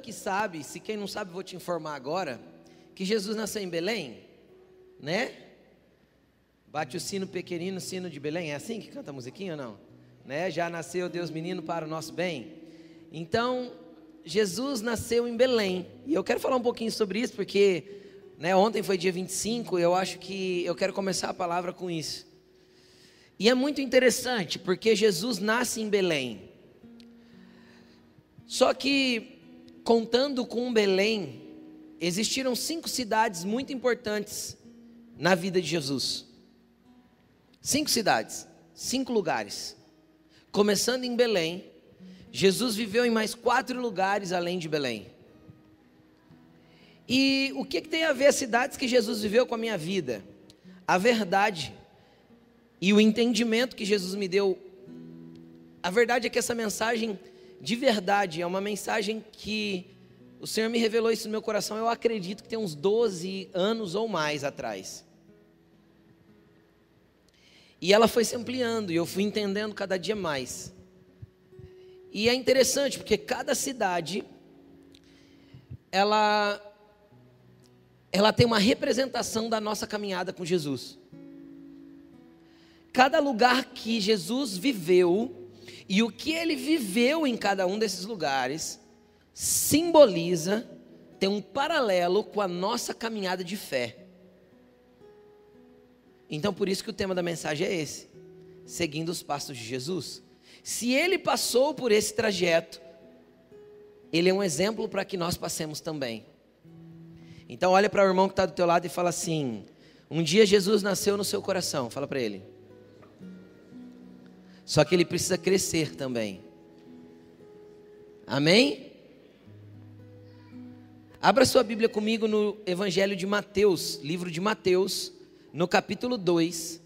aqui sabe, se quem não sabe, vou te informar agora, que Jesus nasceu em Belém, né? Bate o sino pequenino, sino de Belém. É assim que canta a musiquinha ou não? Né? Já nasceu Deus menino para o nosso bem. Então, Jesus nasceu em Belém. E eu quero falar um pouquinho sobre isso, porque né, ontem foi dia 25, e eu acho que eu quero começar a palavra com isso. E é muito interessante, porque Jesus nasce em Belém. Só que, contando com Belém, existiram cinco cidades muito importantes na vida de Jesus. Cinco cidades, cinco lugares. Começando em Belém, Jesus viveu em mais quatro lugares além de Belém. E o que, que tem a ver as cidades que Jesus viveu com a minha vida? A verdade e o entendimento que Jesus me deu. A verdade é que essa mensagem, de verdade, é uma mensagem que o Senhor me revelou isso no meu coração, eu acredito que tem uns 12 anos ou mais atrás. E ela foi se ampliando e eu fui entendendo cada dia mais. E é interessante porque cada cidade ela ela tem uma representação da nossa caminhada com Jesus. Cada lugar que Jesus viveu e o que ele viveu em cada um desses lugares simboliza tem um paralelo com a nossa caminhada de fé. Então por isso que o tema da mensagem é esse: seguindo os passos de Jesus. Se ele passou por esse trajeto, ele é um exemplo para que nós passemos também. Então olha para o irmão que está do teu lado e fala assim: um dia Jesus nasceu no seu coração. Fala para ele. Só que ele precisa crescer também. Amém? Abra sua Bíblia comigo no Evangelho de Mateus, livro de Mateus, no capítulo 2.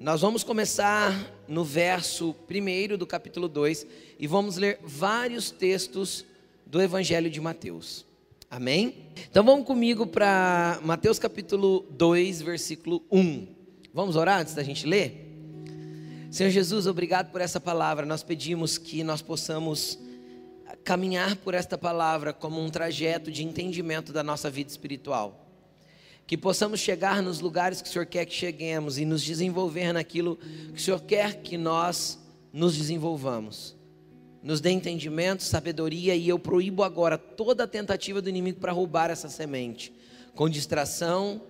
Nós vamos começar no verso 1 do capítulo 2 e vamos ler vários textos do Evangelho de Mateus. Amém? Então vamos comigo para Mateus capítulo 2, versículo 1. Vamos orar antes da gente ler? Senhor Jesus, obrigado por essa palavra. Nós pedimos que nós possamos caminhar por esta palavra como um trajeto de entendimento da nossa vida espiritual que possamos chegar nos lugares que o Senhor quer que cheguemos e nos desenvolver naquilo que o Senhor quer que nós nos desenvolvamos. Nos dê entendimento, sabedoria e eu proíbo agora toda tentativa do inimigo para roubar essa semente, com distração,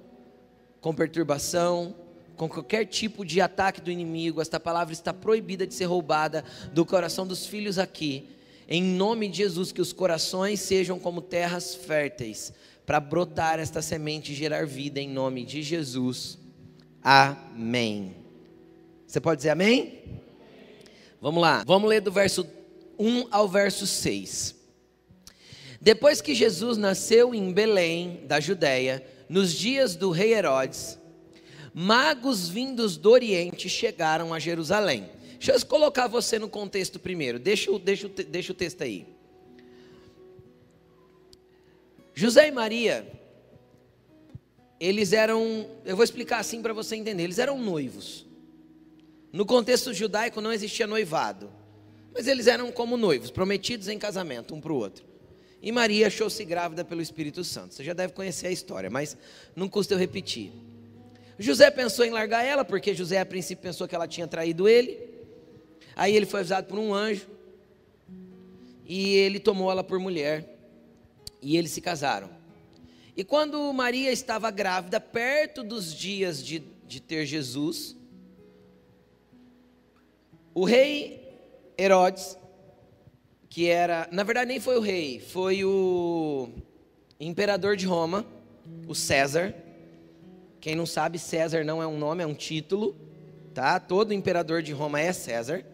com perturbação, com qualquer tipo de ataque do inimigo. Esta palavra está proibida de ser roubada do coração dos filhos aqui. Em nome de Jesus, que os corações sejam como terras férteis para brotar esta semente e gerar vida em nome de Jesus. Amém. Você pode dizer amém? Vamos lá, vamos ler do verso 1 ao verso 6. Depois que Jesus nasceu em Belém, da Judéia, nos dias do rei Herodes, magos vindos do Oriente chegaram a Jerusalém. Deixa eu colocar você no contexto primeiro, deixa, deixa, deixa o texto aí. José e Maria, eles eram, eu vou explicar assim para você entender, eles eram noivos. No contexto judaico não existia noivado, mas eles eram como noivos, prometidos em casamento um para o outro. E Maria achou-se grávida pelo Espírito Santo. Você já deve conhecer a história, mas não custa eu repetir. José pensou em largar ela, porque José a princípio pensou que ela tinha traído ele. Aí ele foi avisado por um anjo. E ele tomou ela por mulher e eles se casaram. E quando Maria estava grávida, perto dos dias de, de ter Jesus, o rei Herodes, que era, na verdade nem foi o rei, foi o imperador de Roma, o César. Quem não sabe, César não é um nome, é um título, tá? Todo imperador de Roma é César.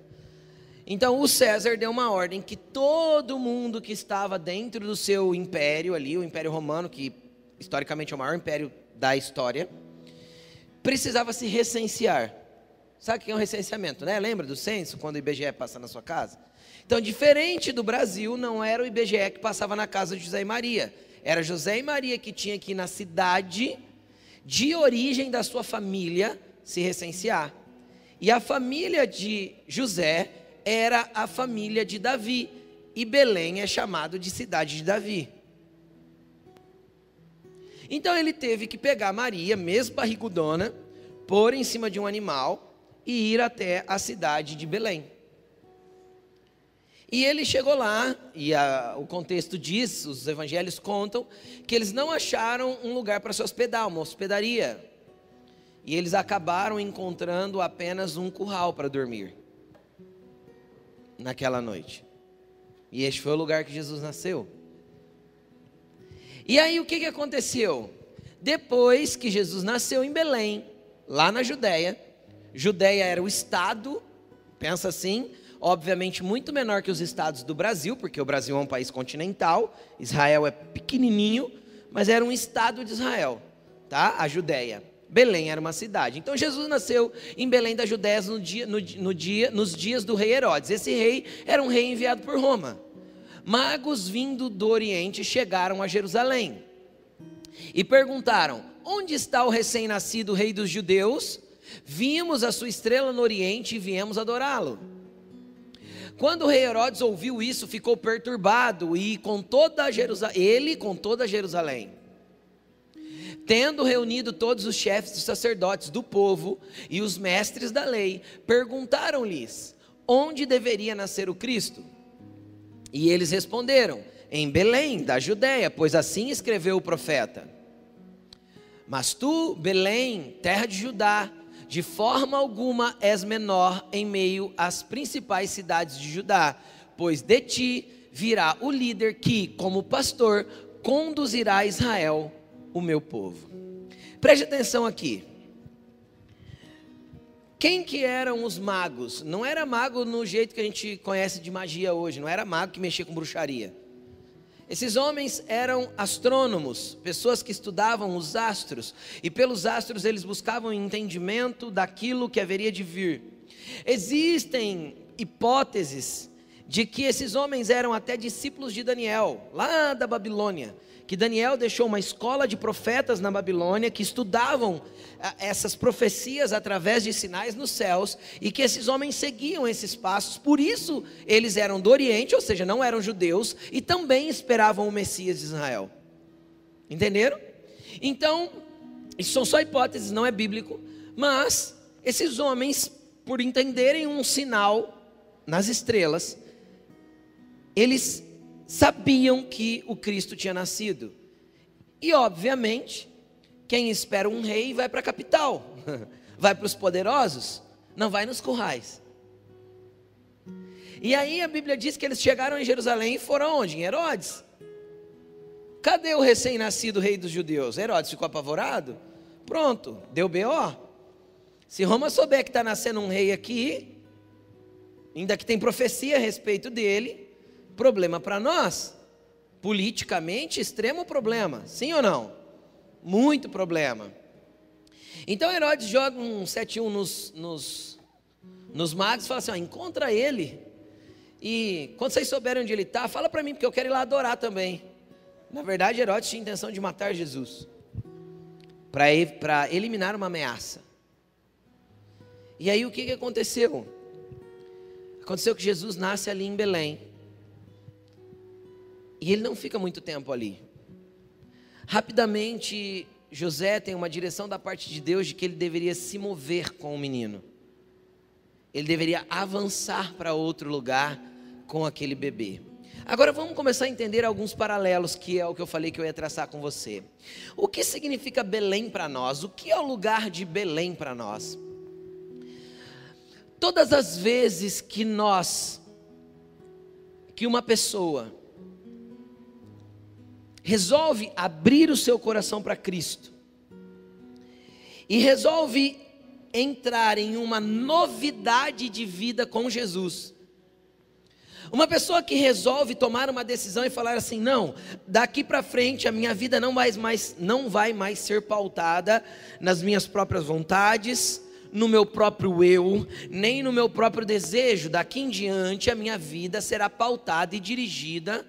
Então o César deu uma ordem que todo mundo que estava dentro do seu império ali, o Império Romano, que historicamente é o maior império da história, precisava se recensear. Sabe o que é um recenseamento, né? Lembra do censo, quando o IBGE passa na sua casa? Então, diferente do Brasil, não era o IBGE que passava na casa de José e Maria. Era José e Maria que tinha que ir na cidade de origem da sua família se recensear. E a família de José era a família de Davi, e Belém é chamado de cidade de Davi. Então ele teve que pegar Maria, mesmo barrigudona, pôr em cima de um animal e ir até a cidade de Belém. E ele chegou lá, e a, o contexto diz, os evangelhos contam, que eles não acharam um lugar para se hospedar, uma hospedaria. E eles acabaram encontrando apenas um curral para dormir naquela noite. E este foi o lugar que Jesus nasceu. E aí o que, que aconteceu? Depois que Jesus nasceu em Belém, lá na Judéia, Judéia era o estado, pensa assim, obviamente muito menor que os estados do Brasil, porque o Brasil é um país continental, Israel é pequenininho, mas era um estado de Israel, tá? A Judéia. Belém era uma cidade. Então Jesus nasceu em Belém da Judéia no dia, no, no dia, nos dias do rei Herodes. Esse rei era um rei enviado por Roma. Magos vindo do Oriente chegaram a Jerusalém e perguntaram: Onde está o recém-nascido rei dos judeus? Vimos a sua estrela no Oriente e viemos adorá-lo. Quando o rei Herodes ouviu isso, ficou perturbado e com toda Jerusalém, ele com toda Jerusalém. Tendo reunido todos os chefes dos sacerdotes do povo e os mestres da lei, perguntaram-lhes: onde deveria nascer o Cristo? E eles responderam: em Belém, da Judéia, pois assim escreveu o profeta. Mas tu, Belém, terra de Judá, de forma alguma és menor em meio às principais cidades de Judá, pois de ti virá o líder que, como pastor, conduzirá Israel, o meu povo. Preste atenção aqui. Quem que eram os magos? Não era mago no jeito que a gente conhece de magia hoje, não era mago que mexia com bruxaria. Esses homens eram astrônomos, pessoas que estudavam os astros, e pelos astros eles buscavam entendimento daquilo que haveria de vir. Existem hipóteses de que esses homens eram até discípulos de Daniel, lá da Babilônia, que Daniel deixou uma escola de profetas na Babilônia que estudavam ah, essas profecias através de sinais nos céus e que esses homens seguiam esses passos, por isso eles eram do Oriente, ou seja, não eram judeus e também esperavam o Messias de Israel. Entenderam? Então, isso são só hipóteses, não é bíblico, mas esses homens, por entenderem um sinal nas estrelas, eles sabiam que o Cristo tinha nascido. E, obviamente, quem espera um rei vai para a capital, vai para os poderosos, não vai nos currais. E aí a Bíblia diz que eles chegaram em Jerusalém e foram onde? Em Herodes. Cadê o recém-nascido rei dos judeus? Herodes ficou apavorado? Pronto, deu B.O. Se Roma souber que está nascendo um rei aqui, ainda que tem profecia a respeito dele, problema para nós. Politicamente, extremo problema, sim ou não? Muito problema. Então Herodes joga um 7-1 nos, nos, nos magos e fala assim: ó, encontra ele. E quando vocês souberem onde ele está, fala para mim, porque eu quero ir lá adorar também. Na verdade, Herodes tinha intenção de matar Jesus para eliminar uma ameaça. E aí o que, que aconteceu? Aconteceu que Jesus nasce ali em Belém. E ele não fica muito tempo ali. Rapidamente, José tem uma direção da parte de Deus de que ele deveria se mover com o menino. Ele deveria avançar para outro lugar com aquele bebê. Agora vamos começar a entender alguns paralelos, que é o que eu falei que eu ia traçar com você. O que significa Belém para nós? O que é o lugar de Belém para nós? Todas as vezes que nós, que uma pessoa resolve abrir o seu coração para Cristo e resolve entrar em uma novidade de vida com Jesus. Uma pessoa que resolve tomar uma decisão e falar assim: "Não, daqui para frente a minha vida não vai mais não vai mais ser pautada nas minhas próprias vontades, no meu próprio eu, nem no meu próprio desejo. Daqui em diante a minha vida será pautada e dirigida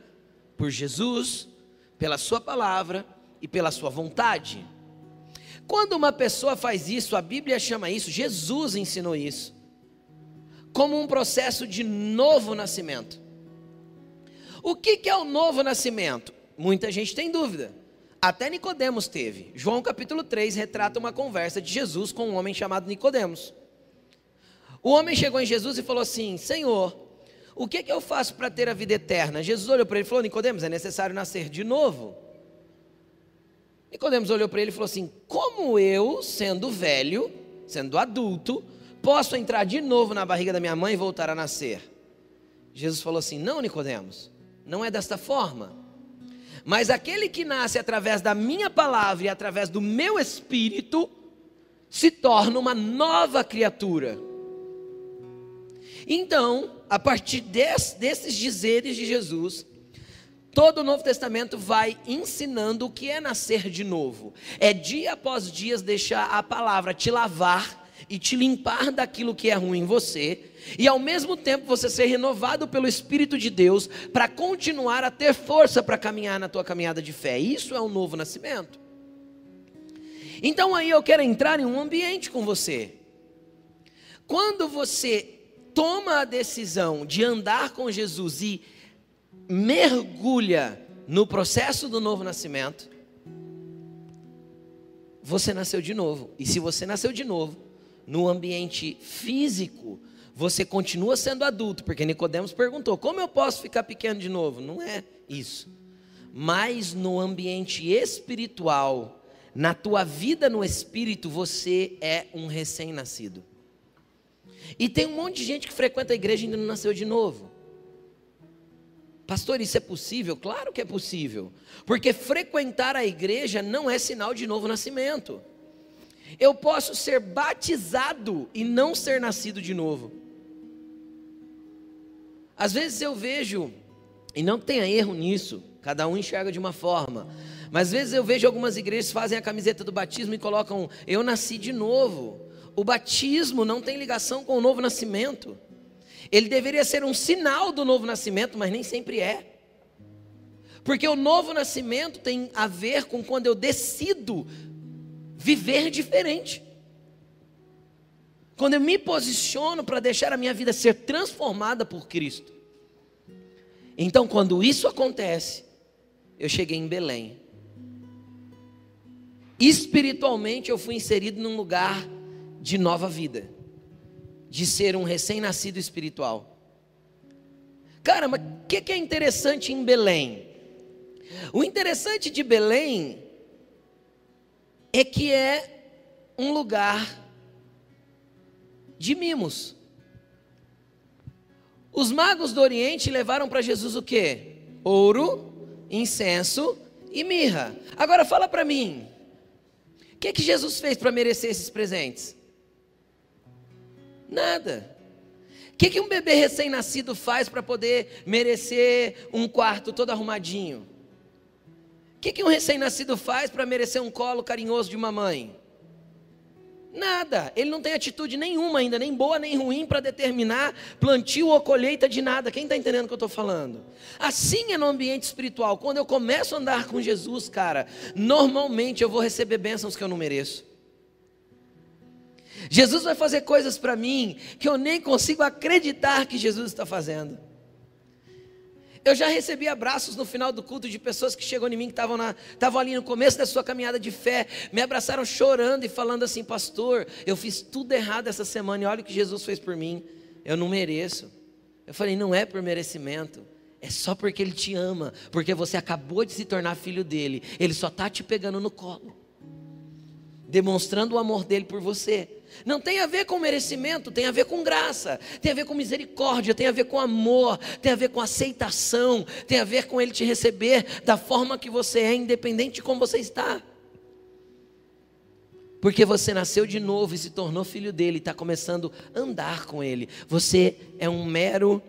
por Jesus, pela Sua palavra e pela Sua vontade. Quando uma pessoa faz isso, a Bíblia chama isso, Jesus ensinou isso, como um processo de novo nascimento. O que, é o novo nascimento? Muita gente tem dúvida. Até Nicodemos teve. João capítulo 3 retrata uma conversa de Jesus com um homem chamado Nicodemos. O homem chegou em Jesus e falou assim: Senhor, o que, que eu faço para ter a vida eterna? Jesus olhou para ele e falou: Nicodemos, é necessário nascer de novo. Nicodemos olhou para ele e falou assim: Como eu, sendo velho, sendo adulto, posso entrar de novo na barriga da minha mãe e voltar a nascer? Jesus falou assim: Não, Nicodemos, não é desta forma. Mas aquele que nasce através da minha palavra e através do meu espírito se torna uma nova criatura. Então, a partir desse, desses dizeres de Jesus, todo o Novo Testamento vai ensinando o que é nascer de novo. É dia após dia deixar a palavra te lavar e te limpar daquilo que é ruim em você, e ao mesmo tempo você ser renovado pelo Espírito de Deus para continuar a ter força para caminhar na tua caminhada de fé. Isso é um novo nascimento. Então aí eu quero entrar em um ambiente com você. Quando você toma a decisão de andar com Jesus e mergulha no processo do novo nascimento, você nasceu de novo. E se você nasceu de novo, no ambiente físico, você continua sendo adulto, porque Nicodemos perguntou: "Como eu posso ficar pequeno de novo?" Não é isso. Mas no ambiente espiritual, na tua vida no espírito, você é um recém-nascido. E tem um monte de gente que frequenta a igreja e ainda não nasceu de novo. Pastor, isso é possível? Claro que é possível. Porque frequentar a igreja não é sinal de novo nascimento. Eu posso ser batizado e não ser nascido de novo. Às vezes eu vejo, e não tenha erro nisso, cada um enxerga de uma forma, mas às vezes eu vejo algumas igrejas fazem a camiseta do batismo e colocam eu nasci de novo o batismo não tem ligação com o novo nascimento. Ele deveria ser um sinal do novo nascimento, mas nem sempre é. Porque o novo nascimento tem a ver com quando eu decido viver diferente. Quando eu me posiciono para deixar a minha vida ser transformada por Cristo. Então, quando isso acontece, eu cheguei em Belém. Espiritualmente, eu fui inserido num lugar de nova vida, de ser um recém-nascido espiritual. Cara, mas o que, que é interessante em Belém? O interessante de Belém é que é um lugar de mimos. Os magos do Oriente levaram para Jesus o que? Ouro, incenso e mirra. Agora fala para mim, o que, que Jesus fez para merecer esses presentes? Nada. O que, que um bebê recém-nascido faz para poder merecer um quarto todo arrumadinho? O que, que um recém-nascido faz para merecer um colo carinhoso de uma mãe? Nada. Ele não tem atitude nenhuma ainda, nem boa nem ruim, para determinar plantio ou colheita de nada. Quem está entendendo o que eu estou falando? Assim é no ambiente espiritual. Quando eu começo a andar com Jesus, cara, normalmente eu vou receber bênçãos que eu não mereço. Jesus vai fazer coisas para mim que eu nem consigo acreditar que Jesus está fazendo. Eu já recebi abraços no final do culto de pessoas que chegou em mim, que estavam, na, estavam ali no começo da sua caminhada de fé, me abraçaram chorando e falando assim: Pastor, eu fiz tudo errado essa semana e olha o que Jesus fez por mim, eu não mereço. Eu falei: Não é por merecimento, é só porque Ele te ama, porque você acabou de se tornar filho dele, Ele só está te pegando no colo, demonstrando o amor dele por você. Não tem a ver com merecimento, tem a ver com graça, tem a ver com misericórdia, tem a ver com amor, tem a ver com aceitação, tem a ver com Ele te receber da forma que você é, independente de como você está. Porque você nasceu de novo e se tornou filho dele, está começando a andar com ele. Você é um mero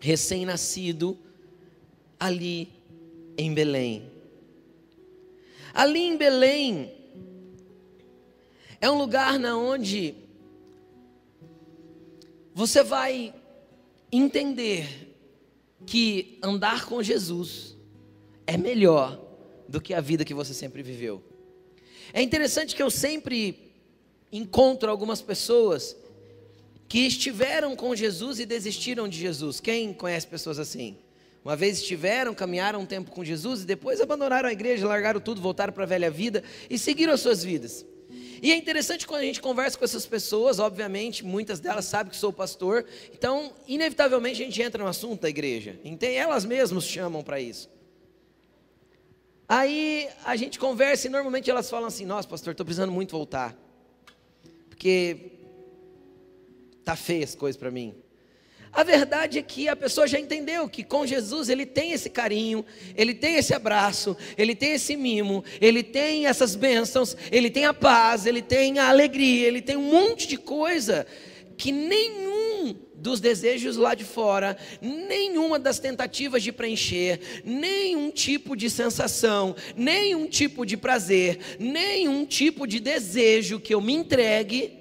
recém-nascido ali em Belém. Ali em Belém, é um lugar na onde você vai entender que andar com Jesus é melhor do que a vida que você sempre viveu. É interessante que eu sempre encontro algumas pessoas que estiveram com Jesus e desistiram de Jesus. Quem conhece pessoas assim? Uma vez estiveram, caminharam um tempo com Jesus e depois abandonaram a igreja, largaram tudo, voltaram para a velha vida e seguiram as suas vidas. E é interessante quando a gente conversa com essas pessoas, obviamente, muitas delas sabem que sou pastor, então, inevitavelmente, a gente entra no assunto da igreja. Então, elas mesmas chamam para isso. Aí a gente conversa e normalmente elas falam assim: Nossa, pastor, estou precisando muito voltar, porque tá feia as coisas para mim. A verdade é que a pessoa já entendeu que com Jesus ele tem esse carinho, ele tem esse abraço, ele tem esse mimo, ele tem essas bênçãos, ele tem a paz, ele tem a alegria, ele tem um monte de coisa que nenhum dos desejos lá de fora, nenhuma das tentativas de preencher, nenhum tipo de sensação, nenhum tipo de prazer, nenhum tipo de desejo que eu me entregue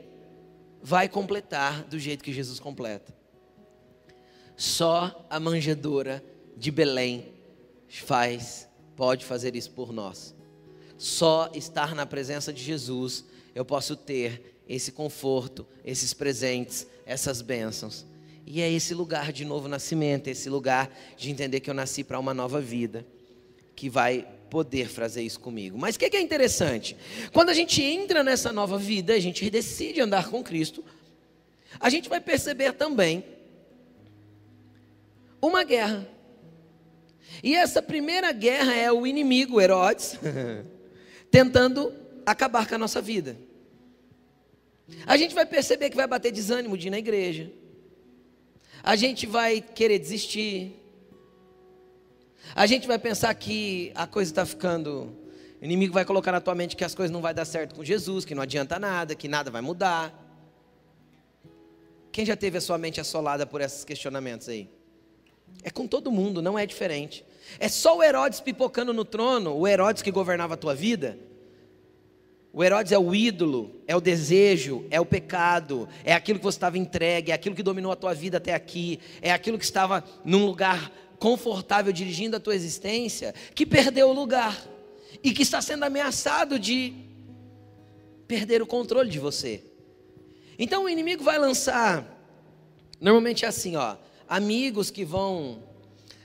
vai completar do jeito que Jesus completa. Só a manjedoura de Belém faz, pode fazer isso por nós. Só estar na presença de Jesus eu posso ter esse conforto, esses presentes, essas bênçãos. E é esse lugar de novo nascimento, esse lugar de entender que eu nasci para uma nova vida, que vai poder fazer isso comigo. Mas o que, que é interessante? Quando a gente entra nessa nova vida, a gente decide andar com Cristo, a gente vai perceber também uma guerra. E essa primeira guerra é o inimigo, Herodes, tentando acabar com a nossa vida. A gente vai perceber que vai bater desânimo de ir na igreja. A gente vai querer desistir. A gente vai pensar que a coisa está ficando. O inimigo vai colocar na tua mente que as coisas não vai dar certo com Jesus, que não adianta nada, que nada vai mudar. Quem já teve a sua mente assolada por esses questionamentos aí? É com todo mundo, não é diferente. É só o Herodes pipocando no trono, o Herodes que governava a tua vida. O Herodes é o ídolo, é o desejo, é o pecado, é aquilo que você estava entregue, é aquilo que dominou a tua vida até aqui, é aquilo que estava num lugar confortável dirigindo a tua existência, que perdeu o lugar e que está sendo ameaçado de perder o controle de você. Então o inimigo vai lançar, normalmente é assim, ó, amigos que vão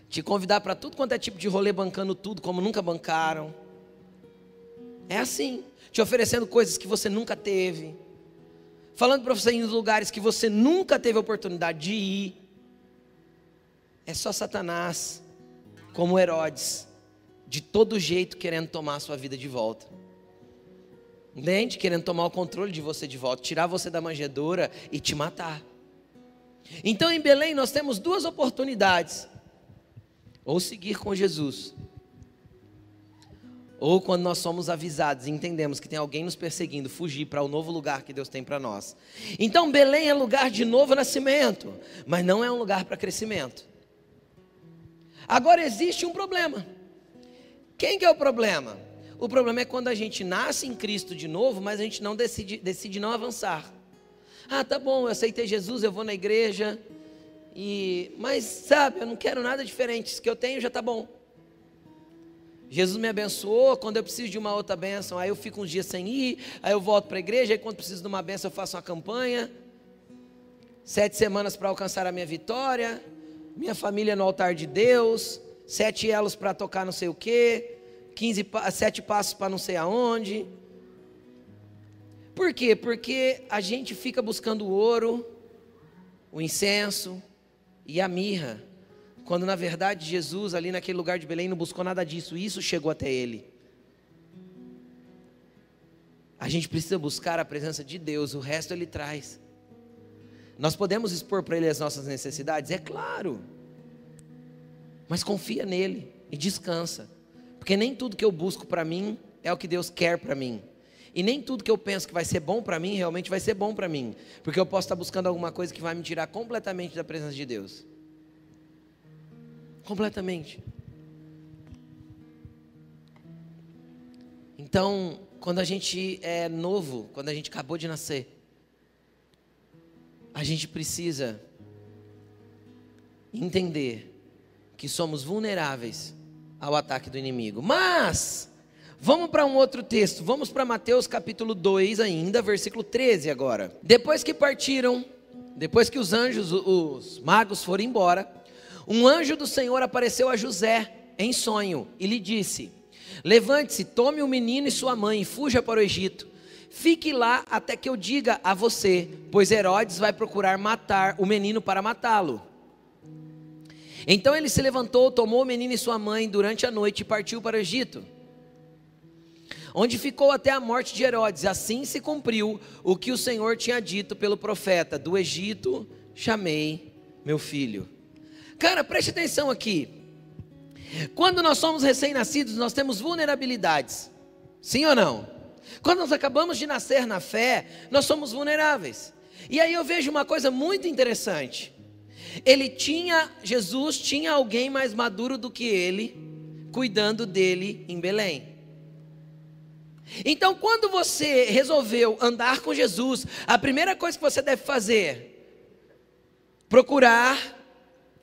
te convidar para tudo quanto é tipo de rolê bancando tudo como nunca bancaram. É assim, te oferecendo coisas que você nunca teve, falando para você ir em lugares que você nunca teve oportunidade de ir. É só Satanás, como Herodes, de todo jeito querendo tomar a sua vida de volta. Entende? Querendo tomar o controle de você de volta, tirar você da manjedoura e te matar. Então em Belém nós temos duas oportunidades: ou seguir com Jesus, ou quando nós somos avisados e entendemos que tem alguém nos perseguindo, fugir para o novo lugar que Deus tem para nós. Então Belém é lugar de novo nascimento, mas não é um lugar para crescimento. Agora existe um problema. Quem que é o problema? O problema é quando a gente nasce em Cristo de novo, mas a gente não decide, decide não avançar. Ah, tá bom, eu aceitei Jesus, eu vou na igreja. E, mas sabe, eu não quero nada diferente. Isso que eu tenho já tá bom. Jesus me abençoou, quando eu preciso de uma outra bênção, aí eu fico uns dias sem ir, aí eu volto para a igreja, aí quando preciso de uma bênção eu faço uma campanha. Sete semanas para alcançar a minha vitória, minha família no altar de Deus, sete elos para tocar não sei o quê, quinze, sete passos para não sei aonde. Por quê? Porque a gente fica buscando o ouro, o incenso e a mirra, quando na verdade Jesus, ali naquele lugar de Belém, não buscou nada disso, isso chegou até ele. A gente precisa buscar a presença de Deus, o resto ele traz. Nós podemos expor para ele as nossas necessidades? É claro. Mas confia nele e descansa. Porque nem tudo que eu busco para mim é o que Deus quer para mim. E nem tudo que eu penso que vai ser bom para mim, realmente vai ser bom para mim. Porque eu posso estar buscando alguma coisa que vai me tirar completamente da presença de Deus. Completamente. Então, quando a gente é novo, quando a gente acabou de nascer, a gente precisa entender que somos vulneráveis ao ataque do inimigo. Mas Vamos para um outro texto, vamos para Mateus capítulo 2 ainda, versículo 13 agora. Depois que partiram, depois que os anjos, os magos foram embora, um anjo do Senhor apareceu a José em sonho e lhe disse: Levante-se, tome o menino e sua mãe e fuja para o Egito. Fique lá até que eu diga a você, pois Herodes vai procurar matar o menino para matá-lo. Então ele se levantou, tomou o menino e sua mãe durante a noite e partiu para o Egito, onde ficou até a morte de Herodes. Assim se cumpriu o que o Senhor tinha dito pelo profeta: Do Egito chamei meu filho. Cara, preste atenção aqui. Quando nós somos recém-nascidos, nós temos vulnerabilidades. Sim ou não? Quando nós acabamos de nascer na fé, nós somos vulneráveis. E aí eu vejo uma coisa muito interessante. Ele tinha, Jesus tinha alguém mais maduro do que ele, cuidando dele em Belém. Então, quando você resolveu andar com Jesus, a primeira coisa que você deve fazer, procurar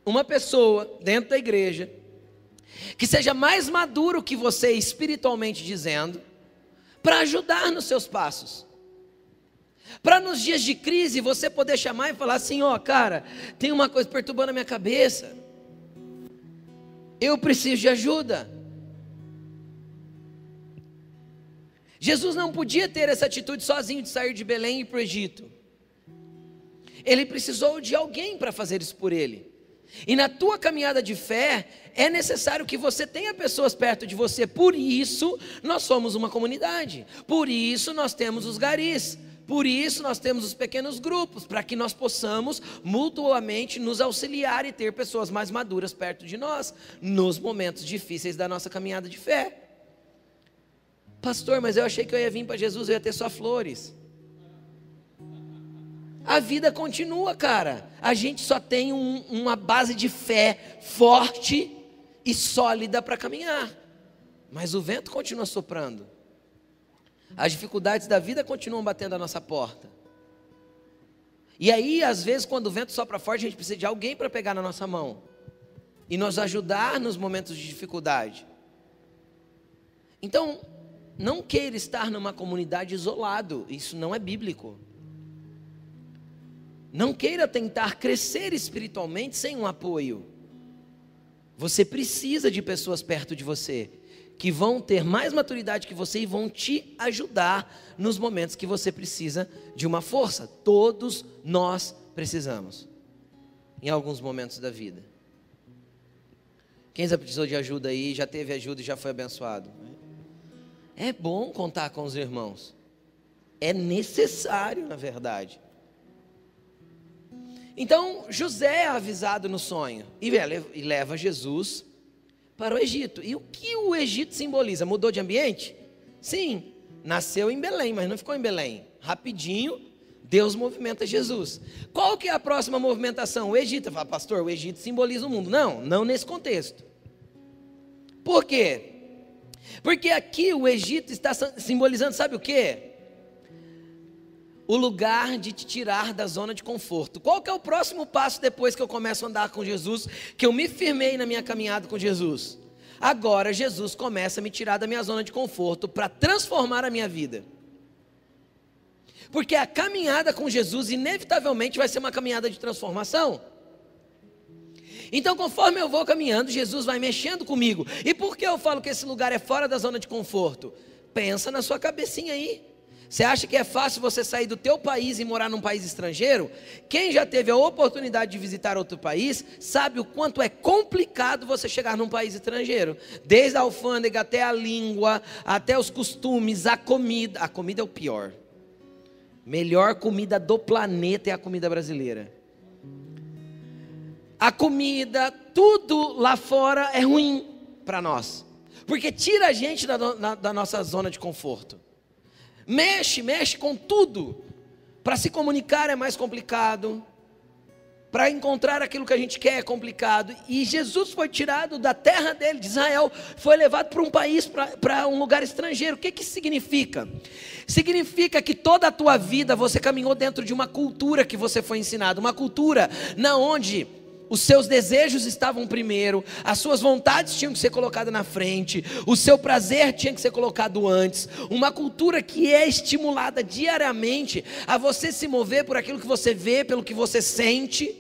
uma pessoa dentro da igreja que seja mais maduro que você espiritualmente dizendo, para ajudar nos seus passos. Para nos dias de crise você poder chamar e falar assim: ó, oh, cara, tem uma coisa perturbando a minha cabeça. Eu preciso de ajuda. Jesus não podia ter essa atitude sozinho de sair de Belém e ir para o Egito. Ele precisou de alguém para fazer isso por ele. E na tua caminhada de fé, é necessário que você tenha pessoas perto de você. Por isso, nós somos uma comunidade. Por isso, nós temos os garis. Por isso, nós temos os pequenos grupos, para que nós possamos mutuamente nos auxiliar e ter pessoas mais maduras perto de nós, nos momentos difíceis da nossa caminhada de fé. Pastor, mas eu achei que eu ia vir para Jesus, eu ia ter só flores. A vida continua, cara. A gente só tem um, uma base de fé forte e sólida para caminhar. Mas o vento continua soprando. As dificuldades da vida continuam batendo a nossa porta. E aí, às vezes, quando o vento sopra forte, a gente precisa de alguém para pegar na nossa mão e nos ajudar nos momentos de dificuldade. Então, não queira estar numa comunidade isolado, isso não é bíblico. Não queira tentar crescer espiritualmente sem um apoio. Você precisa de pessoas perto de você que vão ter mais maturidade que você e vão te ajudar nos momentos que você precisa de uma força. Todos nós precisamos, em alguns momentos da vida. Quem já precisou de ajuda aí, já teve ajuda e já foi abençoado? É bom contar com os irmãos. É necessário, na verdade. Então José é avisado no sonho e leva Jesus para o Egito. E o que o Egito simboliza? Mudou de ambiente? Sim, nasceu em Belém, mas não ficou em Belém. Rapidinho, Deus movimenta Jesus. Qual que é a próxima movimentação? O Egito. Fala, pastor, o Egito simboliza o mundo. Não, não nesse contexto. Por quê? Porque aqui o Egito está simbolizando, sabe o quê? o lugar de te tirar da zona de conforto. Qual que é o próximo passo depois que eu começo a andar com Jesus, que eu me firmei na minha caminhada com Jesus? Agora Jesus começa a me tirar da minha zona de conforto para transformar a minha vida. Porque a caminhada com Jesus inevitavelmente vai ser uma caminhada de transformação. Então, conforme eu vou caminhando, Jesus vai mexendo comigo. E por que eu falo que esse lugar é fora da zona de conforto? Pensa na sua cabecinha aí. Você acha que é fácil você sair do teu país e morar num país estrangeiro? Quem já teve a oportunidade de visitar outro país, sabe o quanto é complicado você chegar num país estrangeiro. Desde a alfândega até a língua, até os costumes, a comida. A comida é o pior. Melhor comida do planeta é a comida brasileira. A comida, tudo lá fora é ruim para nós. Porque tira a gente da, da, da nossa zona de conforto. Mexe, mexe com tudo. Para se comunicar é mais complicado. Para encontrar aquilo que a gente quer é complicado. E Jesus foi tirado da terra dele, de Israel, foi levado para um país, para um lugar estrangeiro. O que, que significa? Significa que toda a tua vida você caminhou dentro de uma cultura que você foi ensinado, uma cultura na onde os seus desejos estavam primeiro, as suas vontades tinham que ser colocadas na frente, o seu prazer tinha que ser colocado antes. Uma cultura que é estimulada diariamente a você se mover por aquilo que você vê, pelo que você sente,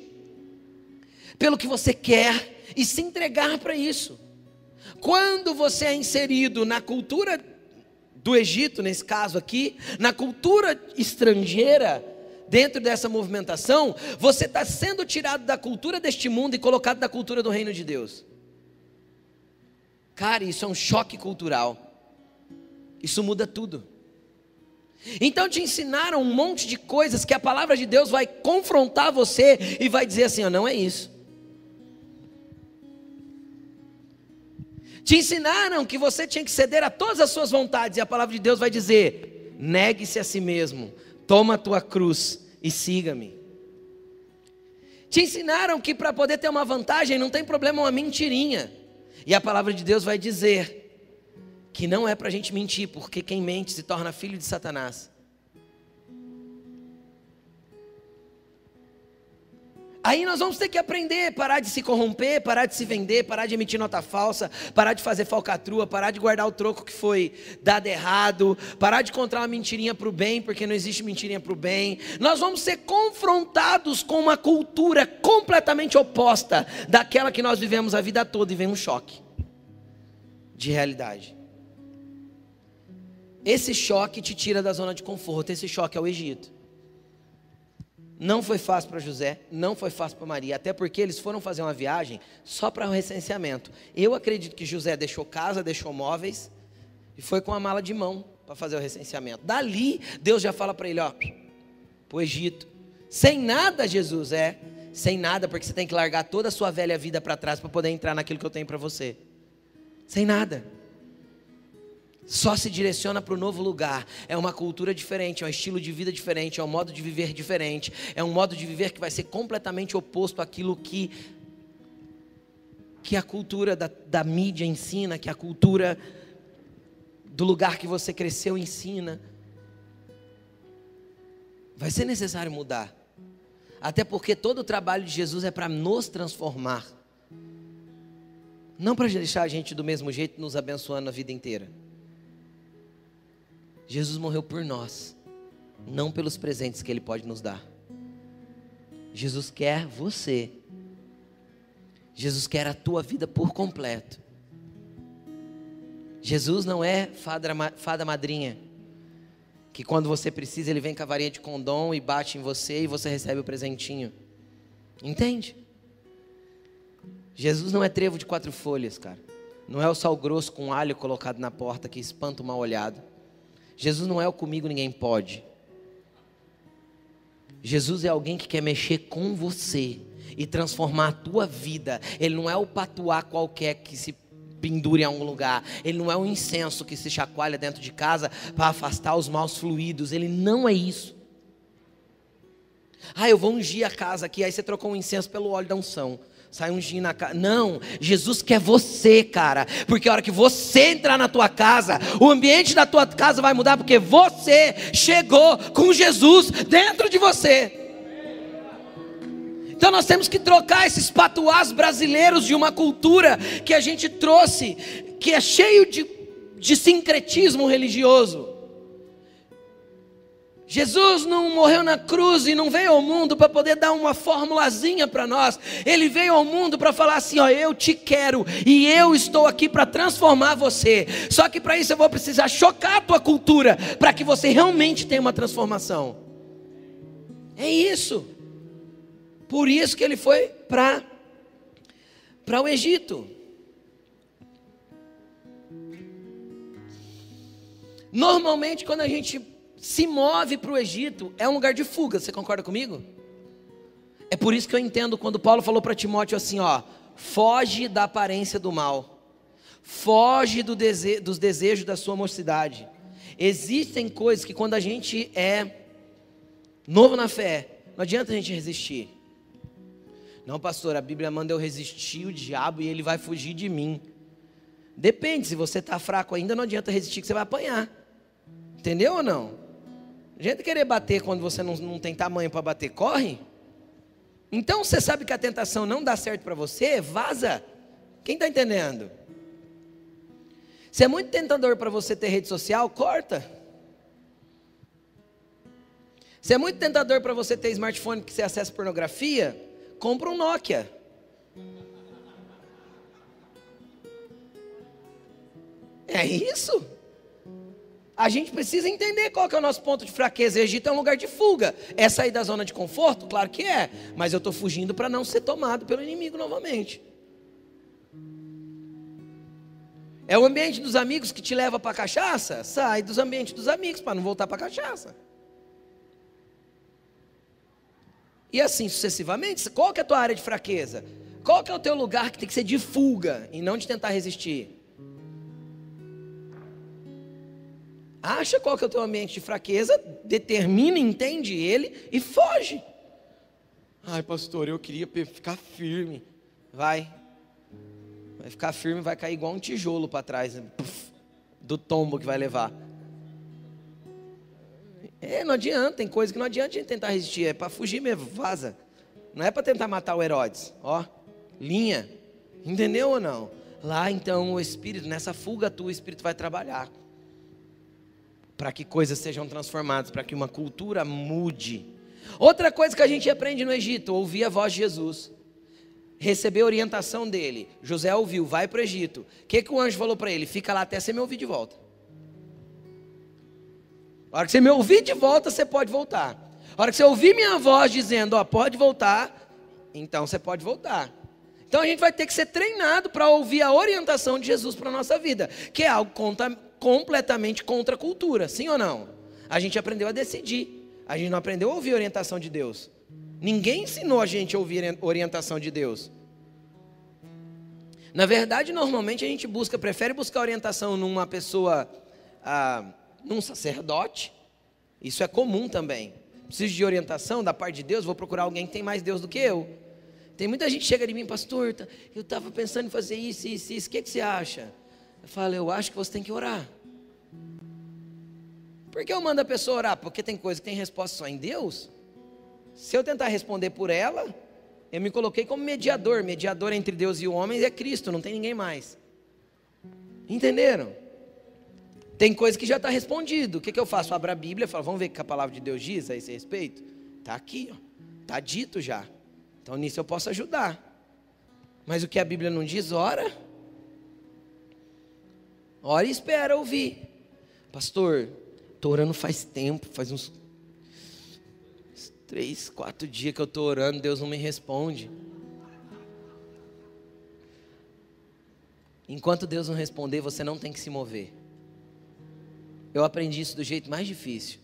pelo que você quer. e se entregar para isso. Quando você é inserido na cultura do Egito, nesse caso aqui, na cultura estrangeira, dentro dessa movimentação, você está sendo tirado da cultura deste mundo e colocado na cultura do reino de Deus. Cara, isso é um choque cultural. Isso muda tudo. Então te ensinaram um monte de coisas que a palavra de Deus vai confrontar você e vai dizer assim: ó, não é isso. Te ensinaram que você tinha que ceder a todas as suas vontades, e a palavra de Deus vai dizer: negue-se a si mesmo, toma a tua cruz e siga-me. Te ensinaram que para poder ter uma vantagem não tem problema uma mentirinha, e a palavra de Deus vai dizer que não é para a gente mentir, porque quem mente se torna filho de Satanás. Aí nós vamos ter que aprender, parar de se corromper, parar de se vender, parar de emitir nota falsa, parar de fazer falcatrua, parar de guardar o troco que foi dado errado, parar de contar uma mentirinha para o bem, porque não existe mentirinha para o bem. Nós vamos ser confrontados com uma cultura completamente oposta daquela que nós vivemos a vida toda e vem um choque de realidade. Esse choque te tira da zona de conforto, esse choque é o Egito. Não foi fácil para José, não foi fácil para Maria, até porque eles foram fazer uma viagem só para o recenseamento. Eu acredito que José deixou casa, deixou móveis e foi com a mala de mão para fazer o recenseamento. Dali, Deus já fala para ele: ó, para o Egito. Sem nada, Jesus, é. Sem nada, porque você tem que largar toda a sua velha vida para trás para poder entrar naquilo que eu tenho para você. Sem nada só se direciona para o novo lugar. É uma cultura diferente, é um estilo de vida diferente, é um modo de viver diferente, é um modo de viver que vai ser completamente oposto àquilo que, que a cultura da, da mídia ensina, que a cultura do lugar que você cresceu ensina. Vai ser necessário mudar. Até porque todo o trabalho de Jesus é para nos transformar. Não para deixar a gente do mesmo jeito nos abençoando a vida inteira. Jesus morreu por nós, não pelos presentes que Ele pode nos dar. Jesus quer você. Jesus quer a tua vida por completo. Jesus não é fada, fada madrinha, que quando você precisa ele vem com a varinha de condom e bate em você e você recebe o presentinho. Entende? Jesus não é trevo de quatro folhas, cara. Não é o sal grosso com alho colocado na porta que espanta o mal olhado. Jesus não é o comigo ninguém pode. Jesus é alguém que quer mexer com você e transformar a tua vida. Ele não é o patuá qualquer que se pendure a um lugar. Ele não é um incenso que se chacoalha dentro de casa para afastar os maus fluidos. Ele não é isso. Ah, eu vou ungir a casa aqui. Aí você trocou um incenso pelo óleo da unção sai um gin na casa. Não, Jesus quer você, cara. Porque a hora que você entrar na tua casa, o ambiente da tua casa vai mudar, porque você chegou com Jesus dentro de você. Então nós temos que trocar esses patuás brasileiros de uma cultura que a gente trouxe, que é cheio de, de sincretismo religioso. Jesus não morreu na cruz e não veio ao mundo para poder dar uma formulazinha para nós. Ele veio ao mundo para falar assim: ó, eu te quero e eu estou aqui para transformar você. Só que para isso eu vou precisar chocar a tua cultura para que você realmente tenha uma transformação. É isso. Por isso que ele foi para para o Egito. Normalmente quando a gente se move para o Egito, é um lugar de fuga, você concorda comigo? É por isso que eu entendo quando Paulo falou para Timóteo assim: ó, foge da aparência do mal, foge do dese dos desejos da sua mocidade. Existem coisas que quando a gente é novo na fé, não adianta a gente resistir. Não, pastor, a Bíblia manda eu resistir o diabo e ele vai fugir de mim. Depende, se você está fraco ainda, não adianta resistir que você vai apanhar. Entendeu ou não? Gente querer bater quando você não, não tem tamanho para bater, corre. Então você sabe que a tentação não dá certo para você, vaza. Quem está entendendo? Se é muito tentador para você ter rede social, corta. Se é muito tentador para você ter smartphone que você acessa pornografia, compra um Nokia. É isso? A gente precisa entender qual é o nosso ponto de fraqueza. Egito é um lugar de fuga. É sair da zona de conforto? Claro que é. Mas eu estou fugindo para não ser tomado pelo inimigo novamente. É o ambiente dos amigos que te leva para a cachaça? Sai dos ambientes dos amigos para não voltar para a cachaça. E assim sucessivamente. Qual que é a tua área de fraqueza? Qual que é o teu lugar que tem que ser de fuga e não de tentar resistir? Acha qual que é o teu ambiente de fraqueza, determina, entende ele e foge. Ai, pastor, eu queria ficar firme. Vai. Vai ficar firme, vai cair igual um tijolo para trás né? do tombo que vai levar. É, não adianta, tem coisa que não adianta a gente tentar resistir, é para fugir mesmo, vaza. Não é para tentar matar o Herodes, ó, linha. Entendeu ou não? Lá então o Espírito, nessa fuga tua, o Espírito vai trabalhar para que coisas sejam transformadas, para que uma cultura mude. Outra coisa que a gente aprende no Egito, ouvir a voz de Jesus. Receber a orientação dele. José ouviu, vai para o Egito. O que, que o anjo falou para ele? Fica lá até você me ouvir de volta. A hora que você me ouvir de volta, você pode voltar. A hora que você ouvir minha voz dizendo, ó, pode voltar, então você pode voltar. Então a gente vai ter que ser treinado para ouvir a orientação de Jesus para a nossa vida, que é algo completamente contra a cultura, sim ou não? A gente aprendeu a decidir, a gente não aprendeu a ouvir a orientação de Deus. Ninguém ensinou a gente a ouvir a orientação de Deus. Na verdade, normalmente a gente busca, prefere buscar orientação numa pessoa, ah, num sacerdote. Isso é comum também. Preciso de orientação da parte de Deus, vou procurar alguém que tem mais Deus do que eu. Tem muita gente que chega de mim, pastor, tá, eu estava pensando em fazer isso, isso, isso, o que, que você acha? Eu falo, eu acho que você tem que orar. Por que eu mando a pessoa orar? Porque tem coisa que tem resposta só em Deus. Se eu tentar responder por ela, eu me coloquei como mediador. Mediador entre Deus e o homem é Cristo, não tem ninguém mais. Entenderam? Tem coisa que já está respondido. O que, que eu faço? Abro a Bíblia e falo, vamos ver o que a palavra de Deus diz a esse respeito? Está aqui, está dito já. Então nisso eu posso ajudar. Mas o que a Bíblia não diz, ora. Ora e espera ouvir. Pastor, estou orando faz tempo, faz uns três, quatro dias que eu estou orando, Deus não me responde. Enquanto Deus não responder, você não tem que se mover. Eu aprendi isso do jeito mais difícil.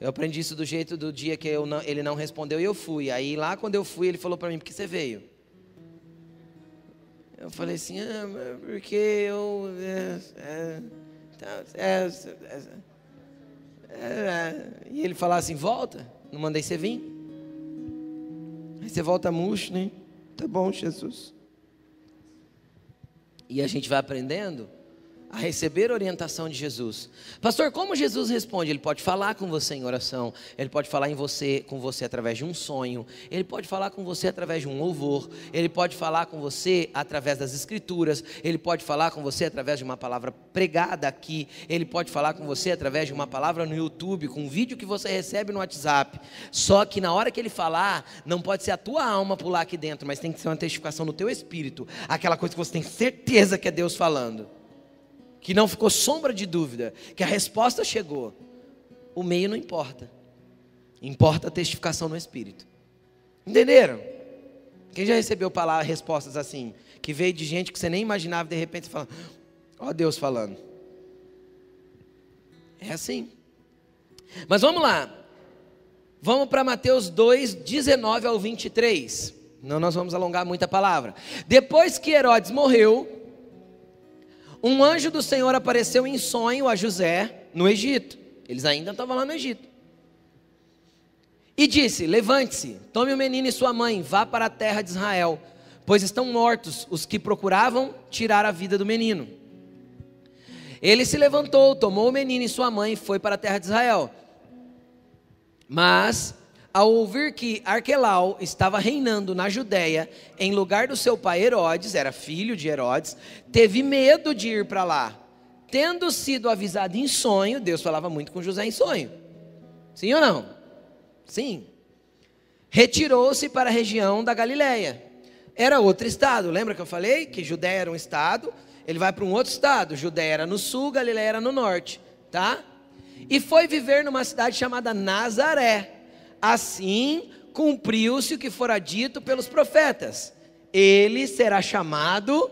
Eu aprendi isso do jeito do dia que não, ele não respondeu e eu fui. Aí lá quando eu fui, ele falou para mim: por que você veio? Eu falei assim: ah, porque eu. É, é, tá, é, é, e ele falou assim: volta, não mandei você vir. Aí você volta murcho, né? Tá bom, Jesus. E a gente vai aprendendo a receber a orientação de Jesus. Pastor, como Jesus responde? Ele pode falar com você em oração, ele pode falar em você, com você através de um sonho, ele pode falar com você através de um louvor, ele pode falar com você através das escrituras, ele pode falar com você através de uma palavra pregada aqui, ele pode falar com você através de uma palavra no YouTube, com um vídeo que você recebe no WhatsApp. Só que na hora que ele falar, não pode ser a tua alma pular aqui dentro, mas tem que ser uma testificação no teu espírito, aquela coisa que você tem certeza que é Deus falando que não ficou sombra de dúvida, que a resposta chegou. O meio não importa, importa a testificação no Espírito. Entenderam? Quem já recebeu palavras, respostas assim, que veio de gente que você nem imaginava, de repente você fala, ó Deus falando. É assim. Mas vamos lá. Vamos para Mateus 2, 19 ao 23. Não nós vamos alongar muita palavra. Depois que Herodes morreu, um anjo do Senhor apareceu em sonho a José no Egito. Eles ainda estavam lá no Egito. E disse: Levante-se, tome o menino e sua mãe, vá para a terra de Israel, pois estão mortos os que procuravam tirar a vida do menino. Ele se levantou, tomou o menino e sua mãe e foi para a terra de Israel. Mas ao ouvir que Arquelau estava reinando na Judéia, em lugar do seu pai Herodes, era filho de Herodes, teve medo de ir para lá. Tendo sido avisado em sonho, Deus falava muito com José em sonho. Sim ou não? Sim. Retirou-se para a região da Galiléia. Era outro estado. Lembra que eu falei que Judéia era um estado ele vai para um outro estado. Judéia era no sul, Galiléia era no norte, tá? E foi viver numa cidade chamada Nazaré. Assim cumpriu-se o que fora dito pelos profetas: ele será chamado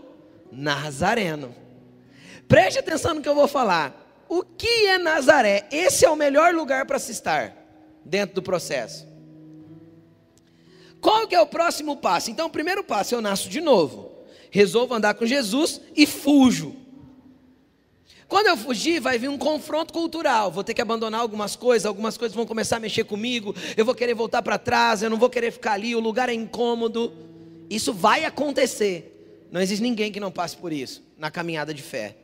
Nazareno. Preste atenção no que eu vou falar. O que é Nazaré? Esse é o melhor lugar para se estar dentro do processo. Qual que é o próximo passo? Então, o primeiro passo, eu nasço de novo. Resolvo andar com Jesus e fujo. Quando eu fugir, vai vir um confronto cultural. Vou ter que abandonar algumas coisas, algumas coisas vão começar a mexer comigo. Eu vou querer voltar para trás, eu não vou querer ficar ali, o lugar é incômodo. Isso vai acontecer. Não existe ninguém que não passe por isso na caminhada de fé.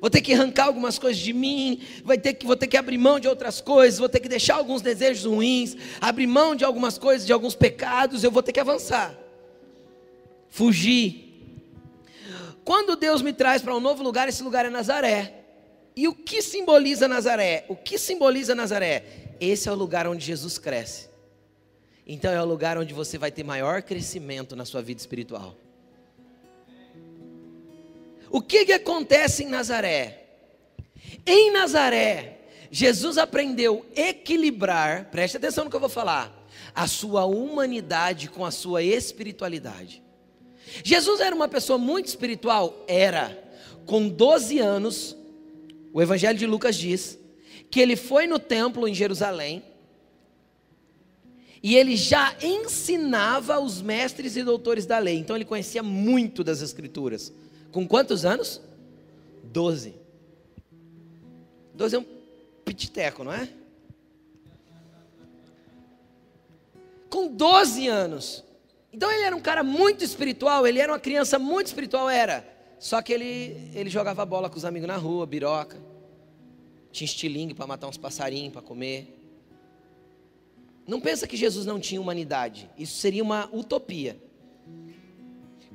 Vou ter que arrancar algumas coisas de mim, vai ter que, vou ter que abrir mão de outras coisas, vou ter que deixar alguns desejos ruins, abrir mão de algumas coisas, de alguns pecados, eu vou ter que avançar. Fugir. Quando Deus me traz para um novo lugar, esse lugar é Nazaré. E o que simboliza Nazaré? O que simboliza Nazaré? Esse é o lugar onde Jesus cresce. Então é o lugar onde você vai ter maior crescimento na sua vida espiritual. O que, que acontece em Nazaré? Em Nazaré, Jesus aprendeu equilibrar, preste atenção no que eu vou falar, a sua humanidade com a sua espiritualidade. Jesus era uma pessoa muito espiritual? Era. Com 12 anos, o Evangelho de Lucas diz que ele foi no templo em Jerusalém e ele já ensinava os mestres e doutores da lei, então ele conhecia muito das Escrituras. Com quantos anos? Doze. Doze é um pititeco, não é? Com doze anos. Então ele era um cara muito espiritual, ele era uma criança muito espiritual, era. Só que ele, ele jogava bola com os amigos na rua, biroca. Tinha estilingue para matar uns passarinhos para comer. Não pensa que Jesus não tinha humanidade. Isso seria uma utopia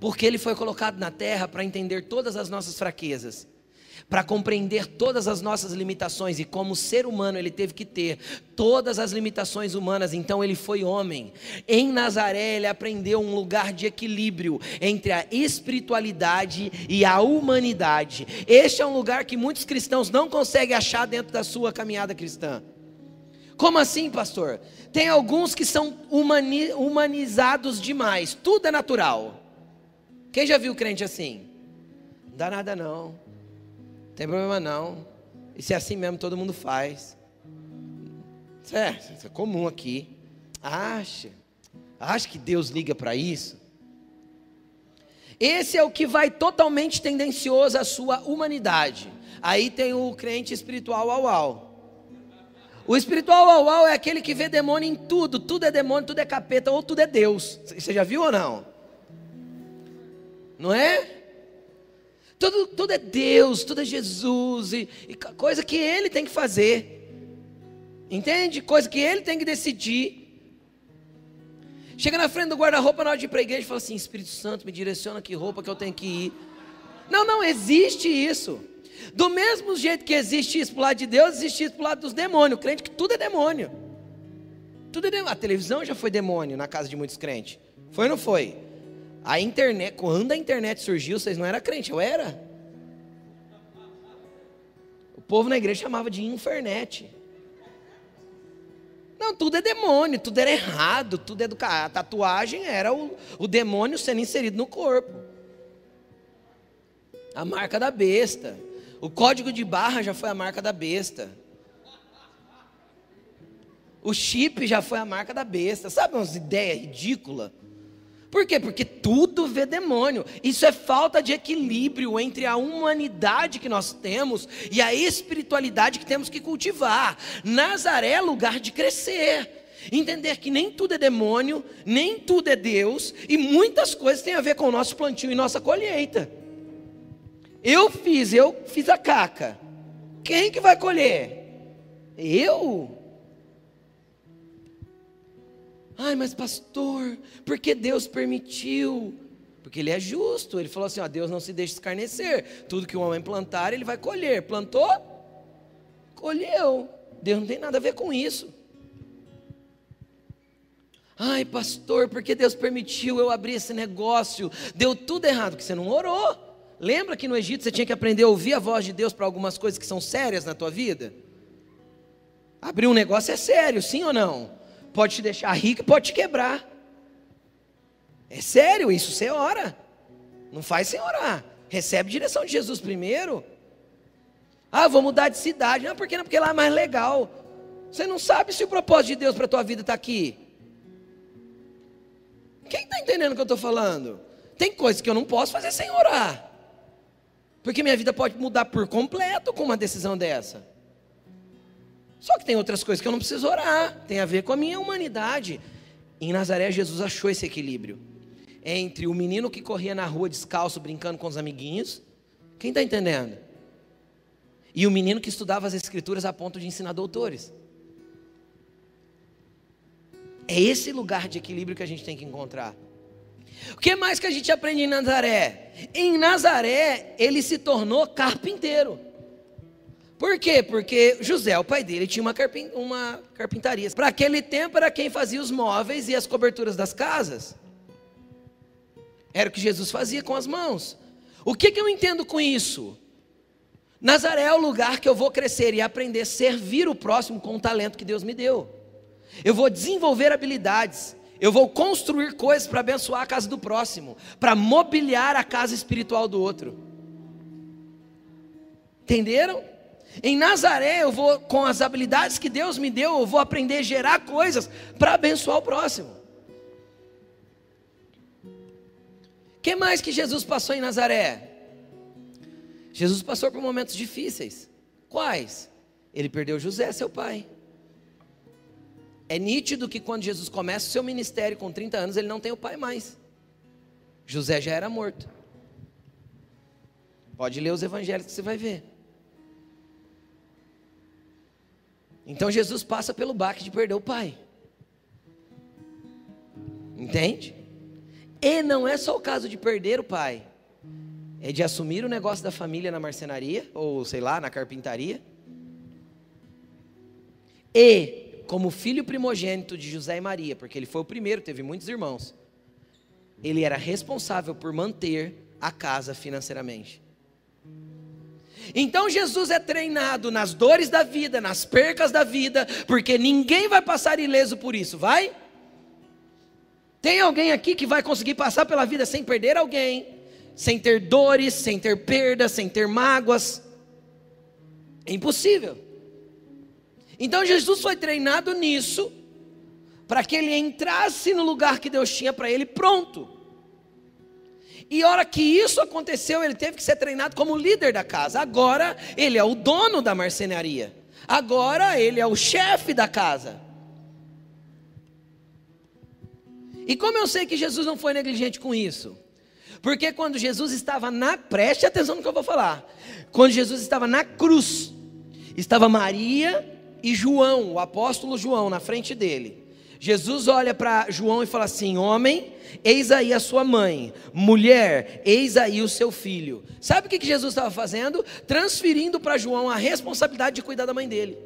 porque Ele foi colocado na terra para entender todas as nossas fraquezas, para compreender todas as nossas limitações, e como ser humano Ele teve que ter todas as limitações humanas, então Ele foi homem. Em Nazaré Ele aprendeu um lugar de equilíbrio entre a espiritualidade e a humanidade. Este é um lugar que muitos cristãos não conseguem achar dentro da sua caminhada cristã. Como assim, pastor? Tem alguns que são humanizados demais, tudo é natural. Quem já viu crente assim? Não dá nada não. Tem problema não. Isso é assim mesmo, todo mundo faz. Isso é, isso é comum aqui. Acha. Acha que Deus liga para isso? Esse é o que vai totalmente tendencioso à sua humanidade. Aí tem o crente espiritual au au. O espiritual au au é aquele que vê demônio em tudo, tudo é demônio, tudo é capeta, ou tudo é Deus. Você já viu ou não? não é? Tudo, tudo é Deus, tudo é Jesus, e, e coisa que Ele tem que fazer, entende? Coisa que Ele tem que decidir. Chega na frente do guarda-roupa na hora de ir para a igreja e fala assim: Espírito Santo, me direciona que roupa que eu tenho que ir. Não, não existe isso. Do mesmo jeito que existe isso para lado de Deus, existe isso para lado dos demônios. O crente que tudo é demônio. Tudo é demônio. A televisão já foi demônio na casa de muitos crentes. Foi ou não foi? A internet, quando a internet surgiu, vocês não eram crente, eu era. O povo na igreja chamava de infernet. Não, tudo é demônio, tudo era errado, tudo é do A tatuagem era o, o demônio sendo inserido no corpo. A marca da besta. O código de barra já foi a marca da besta. O chip já foi a marca da besta. Sabe umas ideias ridículas? Por quê? Porque tudo vê demônio. Isso é falta de equilíbrio entre a humanidade que nós temos e a espiritualidade que temos que cultivar. Nazaré é lugar de crescer. Entender que nem tudo é demônio, nem tudo é Deus, e muitas coisas têm a ver com o nosso plantio e nossa colheita. Eu fiz, eu fiz a caca. Quem que vai colher? Eu? Ai, mas pastor, por que Deus permitiu? Porque ele é justo. Ele falou assim: ó, Deus não se deixa escarnecer. Tudo que o homem plantar, ele vai colher. Plantou? Colheu. Deus não tem nada a ver com isso. Ai, pastor, porque Deus permitiu eu abrir esse negócio? Deu tudo errado, porque você não orou. Lembra que no Egito você tinha que aprender a ouvir a voz de Deus para algumas coisas que são sérias na tua vida? Abrir um negócio é sério, sim ou não? Pode te deixar rico e pode te quebrar. É sério isso, você ora. Não faz sem orar. Recebe direção de Jesus primeiro. Ah, vou mudar de cidade. Não, por que não? Porque lá é mais legal. Você não sabe se o propósito de Deus para a tua vida está aqui. Quem está entendendo o que eu estou falando? Tem coisas que eu não posso fazer sem orar. Porque minha vida pode mudar por completo com uma decisão dessa. Só que tem outras coisas que eu não preciso orar. Tem a ver com a minha humanidade. Em Nazaré, Jesus achou esse equilíbrio entre o menino que corria na rua descalço, brincando com os amiguinhos. Quem está entendendo? E o menino que estudava as escrituras a ponto de ensinar doutores. É esse lugar de equilíbrio que a gente tem que encontrar. O que mais que a gente aprende em Nazaré? Em Nazaré, ele se tornou carpinteiro. Por quê? Porque José, o pai dele, tinha uma, carpin uma carpintaria. Para aquele tempo, era quem fazia os móveis e as coberturas das casas. Era o que Jesus fazia com as mãos. O que, que eu entendo com isso? Nazaré é o lugar que eu vou crescer e aprender a servir o próximo com o talento que Deus me deu. Eu vou desenvolver habilidades. Eu vou construir coisas para abençoar a casa do próximo, para mobiliar a casa espiritual do outro. Entenderam? Em Nazaré eu vou, com as habilidades que Deus me deu, eu vou aprender a gerar coisas para abençoar o próximo. que mais que Jesus passou em Nazaré? Jesus passou por momentos difíceis. Quais? Ele perdeu José, seu pai. É nítido que quando Jesus começa o seu ministério com 30 anos, ele não tem o pai mais. José já era morto. Pode ler os evangelhos que você vai ver. Então Jesus passa pelo baque de perder o pai. Entende? E não é só o caso de perder o pai, é de assumir o negócio da família na marcenaria, ou sei lá, na carpintaria. E, como filho primogênito de José e Maria, porque ele foi o primeiro, teve muitos irmãos, ele era responsável por manter a casa financeiramente. Então Jesus é treinado nas dores da vida, nas percas da vida, porque ninguém vai passar ileso por isso, vai? Tem alguém aqui que vai conseguir passar pela vida sem perder alguém, sem ter dores, sem ter perdas, sem ter mágoas? É impossível. Então Jesus foi treinado nisso, para que ele entrasse no lugar que Deus tinha para ele pronto. E hora que isso aconteceu, ele teve que ser treinado como líder da casa. Agora ele é o dono da marcenaria. Agora ele é o chefe da casa. E como eu sei que Jesus não foi negligente com isso? Porque quando Jesus estava na, preste atenção no que eu vou falar. Quando Jesus estava na cruz, estava Maria e João, o apóstolo João, na frente dele. Jesus olha para João e fala assim: Homem, eis aí a sua mãe, mulher, eis aí o seu filho. Sabe o que Jesus estava fazendo? Transferindo para João a responsabilidade de cuidar da mãe dele.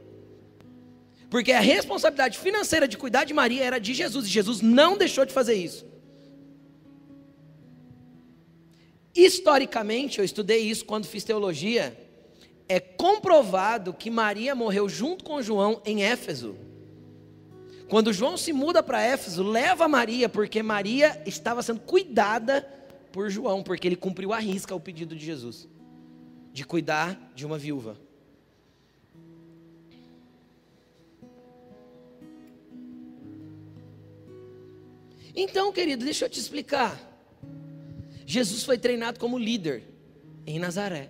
Porque a responsabilidade financeira de cuidar de Maria era de Jesus, e Jesus não deixou de fazer isso. Historicamente, eu estudei isso quando fiz teologia, é comprovado que Maria morreu junto com João em Éfeso. Quando João se muda para Éfeso, leva Maria, porque Maria estava sendo cuidada por João, porque ele cumpriu a risca o pedido de Jesus, de cuidar de uma viúva. Então, querido, deixa eu te explicar. Jesus foi treinado como líder em Nazaré.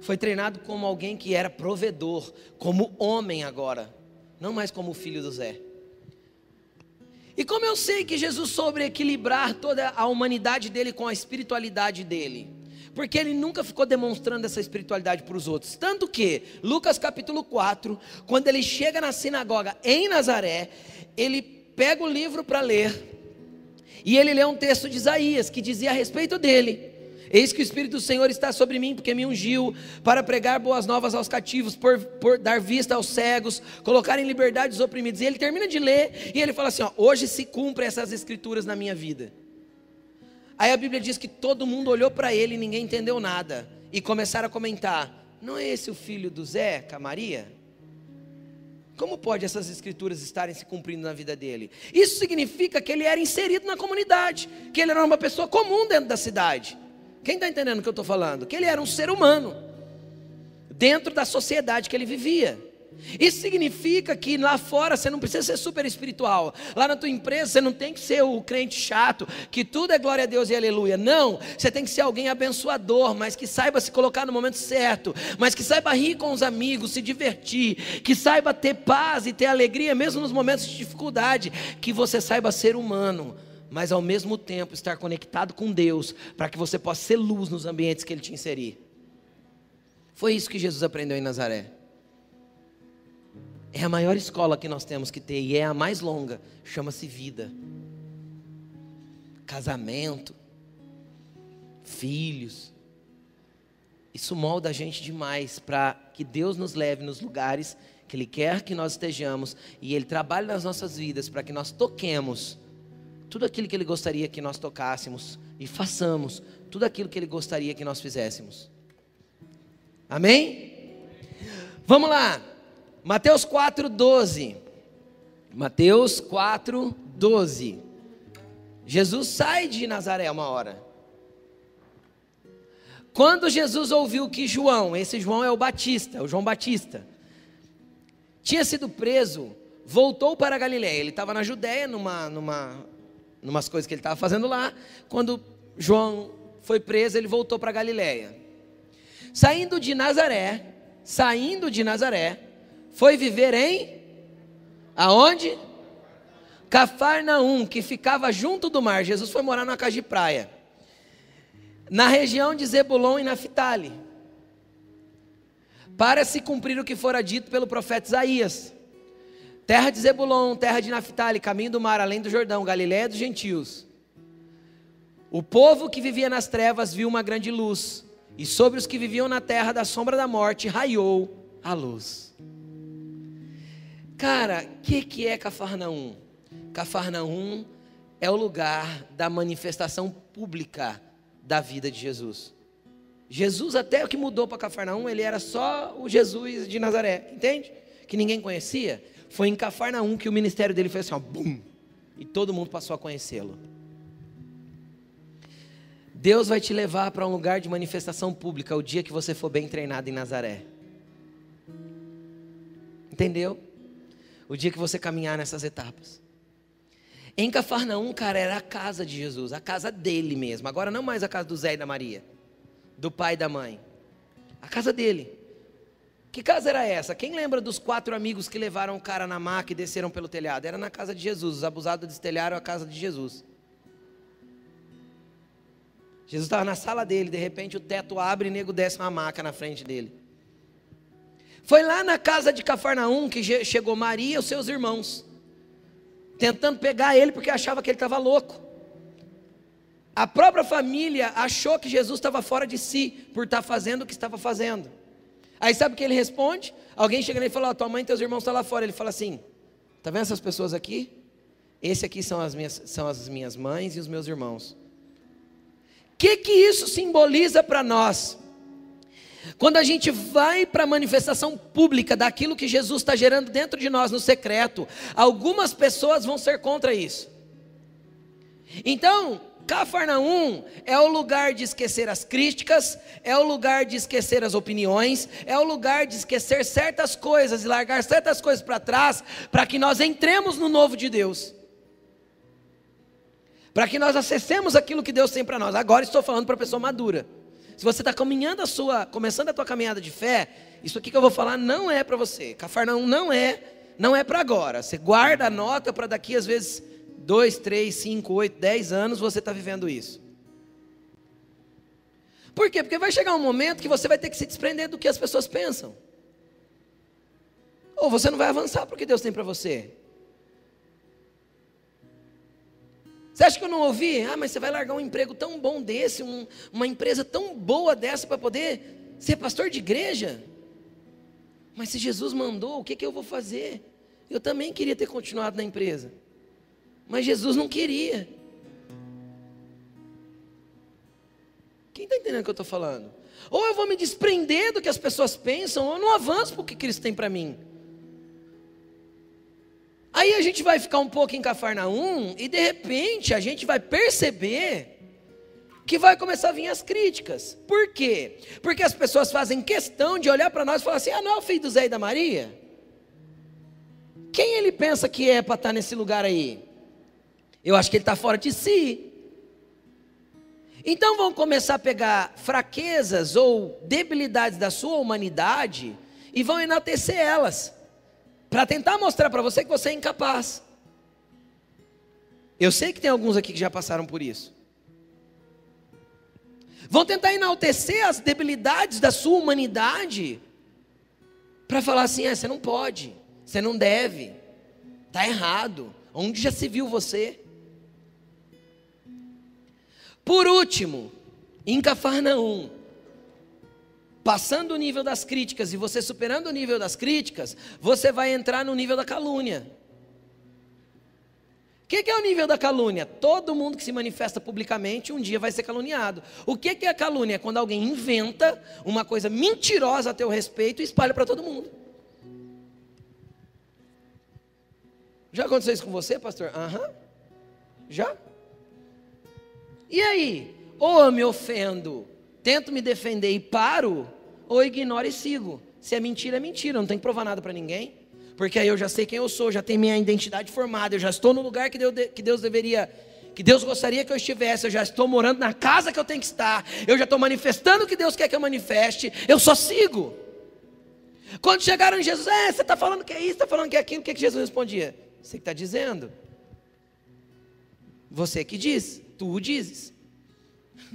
Foi treinado como alguém que era provedor, como homem agora, não mais como filho do Zé. E como eu sei que Jesus soube equilibrar toda a humanidade dele com a espiritualidade dele? Porque ele nunca ficou demonstrando essa espiritualidade para os outros. Tanto que, Lucas capítulo 4, quando ele chega na sinagoga em Nazaré, ele pega o livro para ler, e ele lê um texto de Isaías que dizia a respeito dele: Eis que o Espírito do Senhor está sobre mim, porque me ungiu para pregar boas novas aos cativos, por, por, dar vista aos cegos, colocar em liberdade os oprimidos. E ele termina de ler e ele fala assim: ó, Hoje se cumprem essas escrituras na minha vida. Aí a Bíblia diz que todo mundo olhou para ele e ninguém entendeu nada. E começaram a comentar: não é esse o filho do Zé, com Maria? Como pode essas escrituras estarem se cumprindo na vida dele? Isso significa que ele era inserido na comunidade, que ele era uma pessoa comum dentro da cidade. Quem está entendendo o que eu estou falando? Que ele era um ser humano, dentro da sociedade que ele vivia. Isso significa que lá fora você não precisa ser super espiritual. Lá na tua empresa você não tem que ser o crente chato, que tudo é glória a Deus e aleluia. Não, você tem que ser alguém abençoador, mas que saiba se colocar no momento certo, mas que saiba rir com os amigos, se divertir, que saiba ter paz e ter alegria mesmo nos momentos de dificuldade, que você saiba ser humano, mas ao mesmo tempo estar conectado com Deus, para que você possa ser luz nos ambientes que ele te inserir. Foi isso que Jesus aprendeu em Nazaré. É a maior escola que nós temos que ter e é a mais longa. Chama-se vida. Casamento, filhos. Isso molda a gente demais para que Deus nos leve nos lugares que Ele quer que nós estejamos e Ele trabalhe nas nossas vidas para que nós toquemos tudo aquilo que Ele gostaria que nós tocássemos e façamos tudo aquilo que Ele gostaria que nós fizéssemos. Amém? Vamos lá. Mateus 4, 12. Mateus 4, 12. Jesus sai de Nazaré uma hora. Quando Jesus ouviu que João, esse João é o Batista, o João Batista, tinha sido preso, voltou para Galiléia. Ele estava na Judéia, numa, numa, numas coisas que ele estava fazendo lá. Quando João foi preso, ele voltou para Galiléia. Saindo de Nazaré, saindo de Nazaré, foi viver em aonde? Cafarnaum, que ficava junto do mar. Jesus foi morar na casa de praia. Na região de Zebulon e Naphtali. Para se cumprir o que fora dito pelo profeta Isaías. Terra de Zebulon, terra de Naphtali, caminho do mar, além do Jordão, Galiléia dos gentios. O povo que vivia nas trevas viu uma grande luz, e sobre os que viviam na terra da sombra da morte raiou a luz. Cara, o que, que é Cafarnaum? Cafarnaum é o lugar da manifestação pública da vida de Jesus. Jesus, até o que mudou para Cafarnaum, ele era só o Jesus de Nazaré, entende? Que ninguém conhecia. Foi em Cafarnaum que o ministério dele foi assim, ó, bum, e todo mundo passou a conhecê-lo. Deus vai te levar para um lugar de manifestação pública o dia que você for bem treinado em Nazaré. Entendeu? o dia que você caminhar nessas etapas. Em Cafarnaum, cara, era a casa de Jesus, a casa dele mesmo. Agora não mais a casa do Zé e da Maria, do pai e da mãe. A casa dele. Que casa era essa? Quem lembra dos quatro amigos que levaram o cara na maca e desceram pelo telhado? Era na casa de Jesus. Os abusados destelharam a casa de Jesus. Jesus estava na sala dele, de repente o teto abre e o nego desce uma maca na frente dele. Foi lá na casa de Cafarnaum que chegou Maria e os seus irmãos, tentando pegar ele porque achava que ele estava louco. A própria família achou que Jesus estava fora de si por estar fazendo o que estava fazendo. Aí sabe o que ele responde? Alguém chega nele e fala: oh, Tua mãe e teus irmãos estão lá fora. Ele fala assim: Está vendo essas pessoas aqui? Esse aqui são as minhas, são as minhas mães e os meus irmãos. O que, que isso simboliza para nós? Quando a gente vai para a manifestação pública daquilo que Jesus está gerando dentro de nós no secreto, algumas pessoas vão ser contra isso. Então, Cafarnaum é o lugar de esquecer as críticas, é o lugar de esquecer as opiniões, é o lugar de esquecer certas coisas e largar certas coisas para trás, para que nós entremos no novo de Deus. Para que nós acessemos aquilo que Deus tem para nós. Agora estou falando para a pessoa madura. Se você está caminhando a sua, começando a tua caminhada de fé, isso aqui que eu vou falar não é para você. Cafarnaum não é, não é para agora. Você guarda a nota para daqui às vezes dois, três, cinco, oito, dez anos você está vivendo isso. Por quê? Porque vai chegar um momento que você vai ter que se desprender do que as pessoas pensam. Ou você não vai avançar para o que Deus tem para você. Você acha que eu não ouvi? Ah, mas você vai largar um emprego tão bom desse, um, uma empresa tão boa dessa para poder ser pastor de igreja? Mas se Jesus mandou, o que, que eu vou fazer? Eu também queria ter continuado na empresa, mas Jesus não queria. Quem está entendendo o que eu estou falando? Ou eu vou me desprender do que as pessoas pensam, ou eu não avanço para o que Cristo tem para mim. Aí a gente vai ficar um pouco em Cafarnaum e de repente a gente vai perceber que vai começar a vir as críticas. Por quê? Porque as pessoas fazem questão de olhar para nós e falar assim: ah, não é o filho do Zé e da Maria? Quem ele pensa que é para estar tá nesse lugar aí? Eu acho que ele está fora de si. Então vão começar a pegar fraquezas ou debilidades da sua humanidade e vão enaltecer elas para tentar mostrar para você que você é incapaz. Eu sei que tem alguns aqui que já passaram por isso. Vão tentar enaltecer as debilidades da sua humanidade para falar assim: ah, você não pode, você não deve, está errado. Onde já se viu você? Por último, em Cafarnaum, passando o nível das críticas e você superando o nível das críticas, você vai entrar no nível da calúnia. O que, que, é o nível da calúnia? Todo mundo que se manifesta publicamente um dia vai ser caluniado. O que, que é a calúnia? É quando alguém inventa uma coisa mentirosa a teu respeito e espalha para todo mundo. Já aconteceu isso com você, pastor? Aham. Uhum. Já? E aí? Ou eu me ofendo, tento me defender e paro, ou ignoro e sigo. Se é mentira, é mentira, não tem que provar nada para ninguém. Porque aí eu já sei quem eu sou, já tenho minha identidade formada, eu já estou no lugar que Deus, que Deus deveria, que Deus gostaria que eu estivesse, eu já estou morando na casa que eu tenho que estar, eu já estou manifestando o que Deus quer que eu manifeste, eu só sigo. Quando chegaram em Jesus, é, você está falando que é isso, está falando que é aquilo, o que, que Jesus respondia? Você que está dizendo. Você que diz, tu o dizes.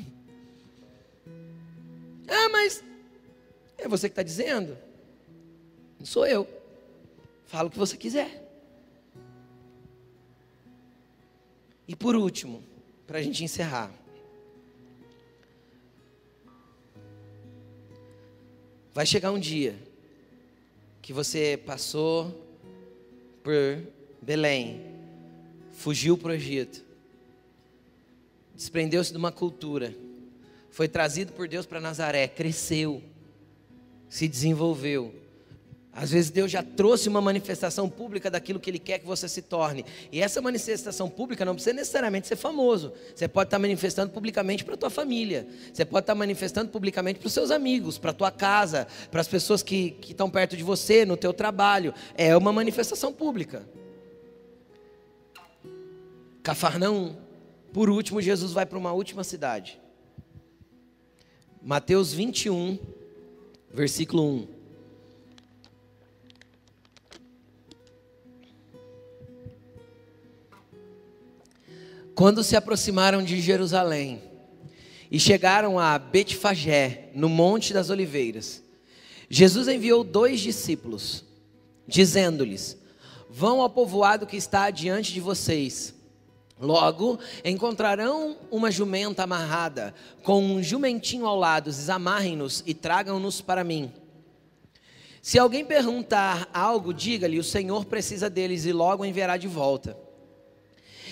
ah, mas é você que está dizendo? Não sou eu. Fala o que você quiser. E por último, para a gente encerrar. Vai chegar um dia que você passou por Belém, fugiu para o Egito, desprendeu-se de uma cultura, foi trazido por Deus para Nazaré, cresceu, se desenvolveu. Às vezes Deus já trouxe uma manifestação pública daquilo que Ele quer que você se torne. E essa manifestação pública não precisa necessariamente ser famoso. Você pode estar manifestando publicamente para a tua família. Você pode estar manifestando publicamente para os seus amigos, para a tua casa, para as pessoas que, que estão perto de você, no teu trabalho. É uma manifestação pública. Cafarnaum. Por último, Jesus vai para uma última cidade. Mateus 21, versículo 1. Quando se aproximaram de Jerusalém e chegaram a Betfagé, no Monte das Oliveiras, Jesus enviou dois discípulos, dizendo-lhes: Vão ao povoado que está diante de vocês. Logo encontrarão uma jumenta amarrada, com um jumentinho ao lado, desamarrem-nos e tragam-nos para mim. Se alguém perguntar algo, diga-lhe: o Senhor precisa deles e logo enviará de volta.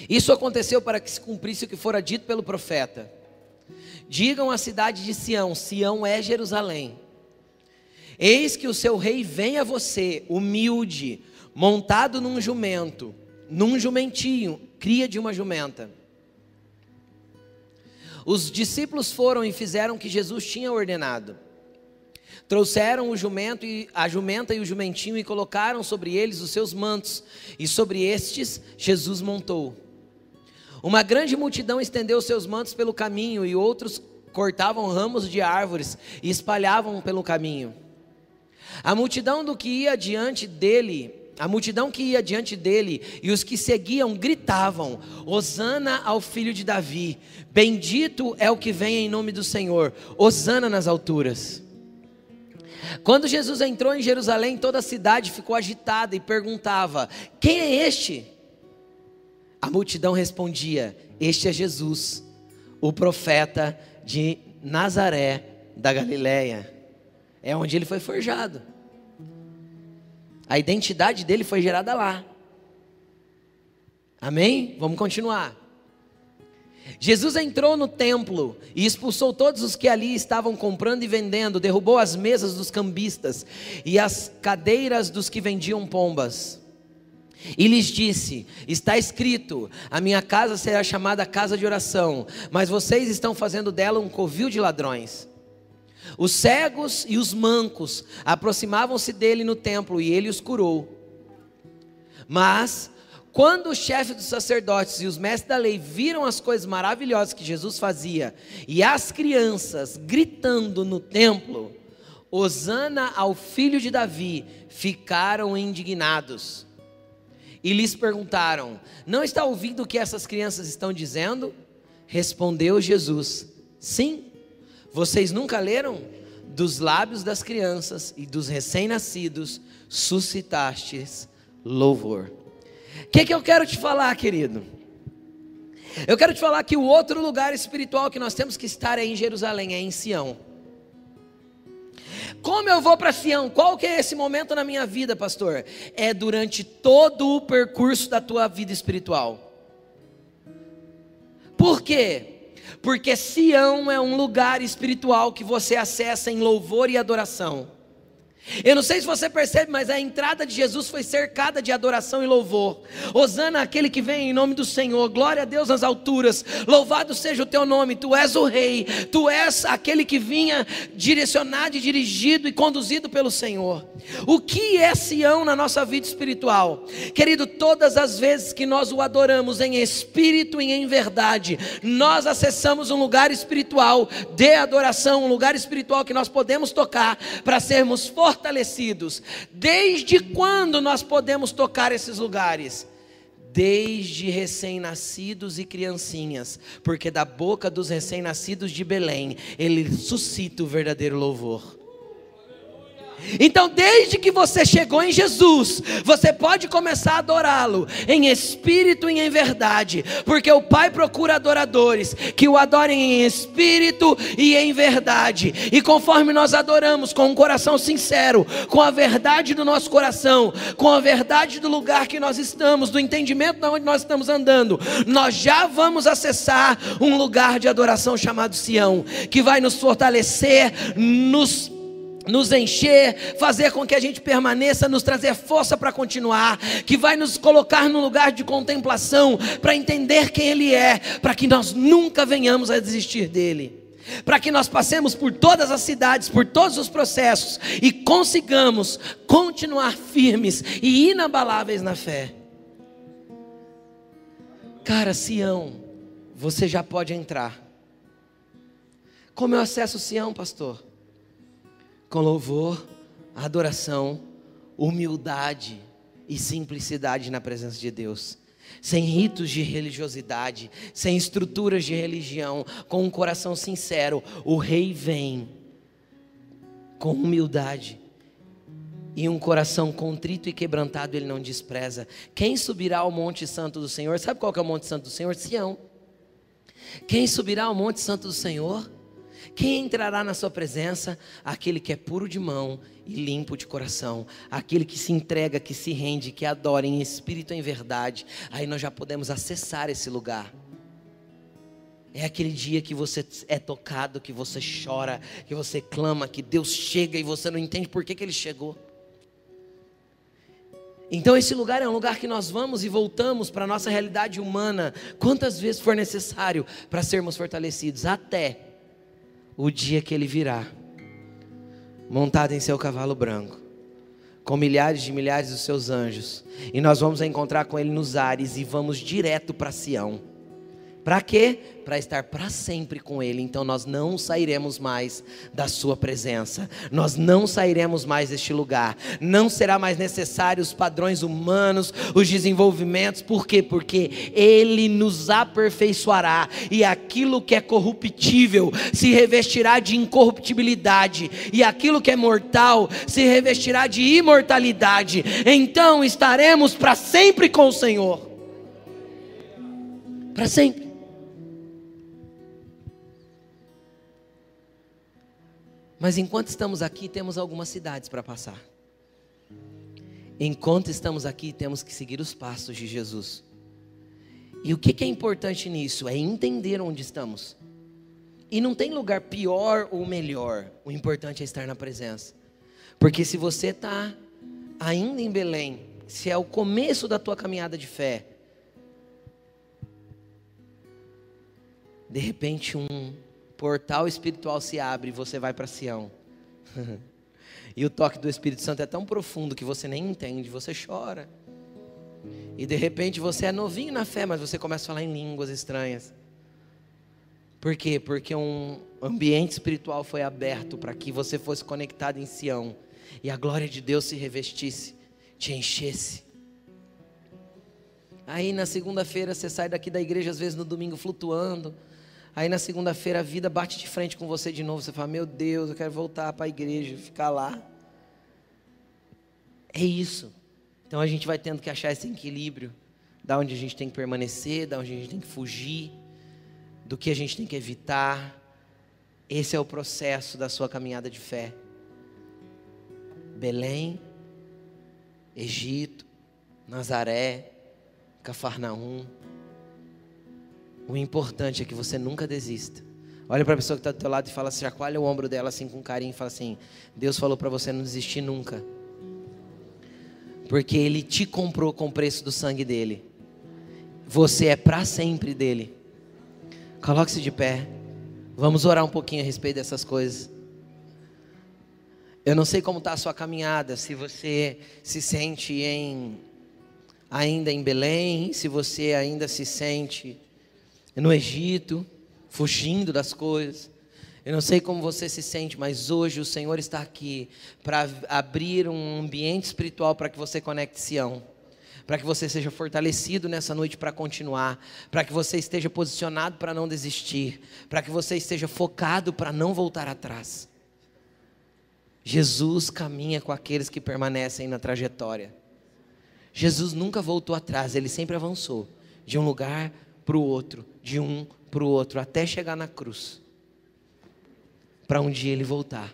Isso aconteceu para que se cumprisse o que fora dito pelo profeta. Digam à cidade de Sião: Sião é Jerusalém. Eis que o seu rei vem a você, humilde, montado num jumento, num jumentinho, cria de uma jumenta. Os discípulos foram e fizeram o que Jesus tinha ordenado. Trouxeram o jumento e a jumenta e o jumentinho e colocaram sobre eles os seus mantos, e sobre estes Jesus montou. Uma grande multidão estendeu seus mantos pelo caminho e outros cortavam ramos de árvores e espalhavam pelo caminho. A multidão do que ia diante dele a multidão que ia diante dele e os que seguiam gritavam: Hosana ao filho de Davi, bendito é o que vem em nome do Senhor, Hosana nas alturas. Quando Jesus entrou em Jerusalém, toda a cidade ficou agitada e perguntava: Quem é este? A multidão respondia: Este é Jesus, o profeta de Nazaré da Galiléia. É onde ele foi forjado. A identidade dele foi gerada lá. Amém? Vamos continuar. Jesus entrou no templo e expulsou todos os que ali estavam comprando e vendendo, derrubou as mesas dos cambistas e as cadeiras dos que vendiam pombas. E lhes disse: Está escrito: A minha casa será chamada casa de oração, mas vocês estão fazendo dela um covil de ladrões. Os cegos e os mancos aproximavam-se dele no templo e ele os curou. Mas quando os chefes dos sacerdotes e os mestres da lei viram as coisas maravilhosas que Jesus fazia e as crianças gritando no templo, Osana ao filho de Davi, ficaram indignados. E lhes perguntaram: Não está ouvindo o que essas crianças estão dizendo? Respondeu Jesus: Sim. Vocês nunca leram? Dos lábios das crianças e dos recém-nascidos suscitastes louvor. O que, que eu quero te falar, querido? Eu quero te falar que o outro lugar espiritual que nós temos que estar é em Jerusalém, é em Sião. Como eu vou para Sião? Qual que é esse momento na minha vida, pastor? É durante todo o percurso da tua vida espiritual. Por quê? Porque Sião é um lugar espiritual que você acessa em louvor e adoração. Eu não sei se você percebe, mas a entrada de Jesus foi cercada de adoração e louvor. Osana, aquele que vem em nome do Senhor, glória a Deus nas alturas, louvado seja o teu nome, tu és o Rei, tu és aquele que vinha direcionado e dirigido e conduzido pelo Senhor. O que é Sião na nossa vida espiritual? Querido, todas as vezes que nós o adoramos em espírito e em verdade, nós acessamos um lugar espiritual de adoração, um lugar espiritual que nós podemos tocar para sermos fortes fortalecidos. Desde quando nós podemos tocar esses lugares? Desde recém-nascidos e criancinhas, porque da boca dos recém-nascidos de Belém, ele suscita o verdadeiro louvor. Então, desde que você chegou em Jesus, você pode começar a adorá-lo em espírito e em verdade, porque o Pai procura adoradores que o adorem em espírito e em verdade. E conforme nós adoramos com um coração sincero, com a verdade do nosso coração, com a verdade do lugar que nós estamos, do entendimento de onde nós estamos andando, nós já vamos acessar um lugar de adoração chamado Sião, que vai nos fortalecer, nos nos encher, fazer com que a gente permaneça, nos trazer força para continuar, que vai nos colocar no lugar de contemplação, para entender quem Ele é, para que nós nunca venhamos a desistir dEle. Para que nós passemos por todas as cidades, por todos os processos e consigamos continuar firmes e inabaláveis na fé. Cara, Sião, você já pode entrar. Como eu acesso Sião, pastor? Com louvor, adoração, humildade e simplicidade na presença de Deus. Sem ritos de religiosidade, sem estruturas de religião, com um coração sincero, o rei vem com humildade e um coração contrito e quebrantado ele não despreza. Quem subirá ao monte santo do Senhor? Sabe qual é o monte santo do Senhor? Sião. Quem subirá ao monte santo do Senhor? Quem entrará na sua presença? Aquele que é puro de mão e limpo de coração, aquele que se entrega, que se rende, que adora em espírito e em verdade. Aí nós já podemos acessar esse lugar. É aquele dia que você é tocado, que você chora, que você clama, que Deus chega e você não entende por que, que Ele chegou. Então, esse lugar é um lugar que nós vamos e voltamos para a nossa realidade humana, quantas vezes for necessário para sermos fortalecidos, até o dia que ele virá, montado em seu cavalo branco, com milhares de milhares dos seus anjos, e nós vamos encontrar com ele nos ares e vamos direto para Sião. Para quê? Para estar para sempre com Ele. Então nós não sairemos mais da Sua presença. Nós não sairemos mais deste lugar. Não será mais necessário os padrões humanos, os desenvolvimentos. Por quê? Porque Ele nos aperfeiçoará. E aquilo que é corruptível se revestirá de incorruptibilidade. E aquilo que é mortal se revestirá de imortalidade. Então estaremos para sempre com o Senhor. Para sempre. Mas enquanto estamos aqui, temos algumas cidades para passar. Enquanto estamos aqui, temos que seguir os passos de Jesus. E o que é importante nisso? É entender onde estamos. E não tem lugar pior ou melhor. O importante é estar na presença. Porque se você está ainda em Belém, se é o começo da tua caminhada de fé, de repente um portal espiritual se abre e você vai para Sião. e o toque do Espírito Santo é tão profundo que você nem entende, você chora. E de repente você é novinho na fé, mas você começa a falar em línguas estranhas. Por quê? Porque um ambiente espiritual foi aberto para que você fosse conectado em Sião e a glória de Deus se revestisse, te enchesse. Aí na segunda-feira você sai daqui da igreja, às vezes no domingo flutuando. Aí na segunda-feira a vida bate de frente com você de novo. Você fala: Meu Deus, eu quero voltar para a igreja, ficar lá. É isso. Então a gente vai tendo que achar esse equilíbrio. Da onde a gente tem que permanecer, da onde a gente tem que fugir do que a gente tem que evitar. Esse é o processo da sua caminhada de fé. Belém, Egito, Nazaré, Cafarnaum. O importante é que você nunca desista. Olha para a pessoa que está do teu lado e fala, chacoalha o ombro dela assim com carinho e fala assim: Deus falou para você não desistir nunca. Porque Ele te comprou com o preço do sangue dele. Você é para sempre dele. Coloque-se de pé. Vamos orar um pouquinho a respeito dessas coisas. Eu não sei como está a sua caminhada, se você se sente em ainda em Belém, se você ainda se sente no Egito, fugindo das coisas. Eu não sei como você se sente, mas hoje o Senhor está aqui para abrir um ambiente espiritual para que você conecte Sião para que você seja fortalecido nessa noite para continuar, para que você esteja posicionado para não desistir, para que você esteja focado para não voltar atrás. Jesus caminha com aqueles que permanecem na trajetória. Jesus nunca voltou atrás, ele sempre avançou de um lugar para o outro, de um para o outro, até chegar na cruz, para um dia ele voltar.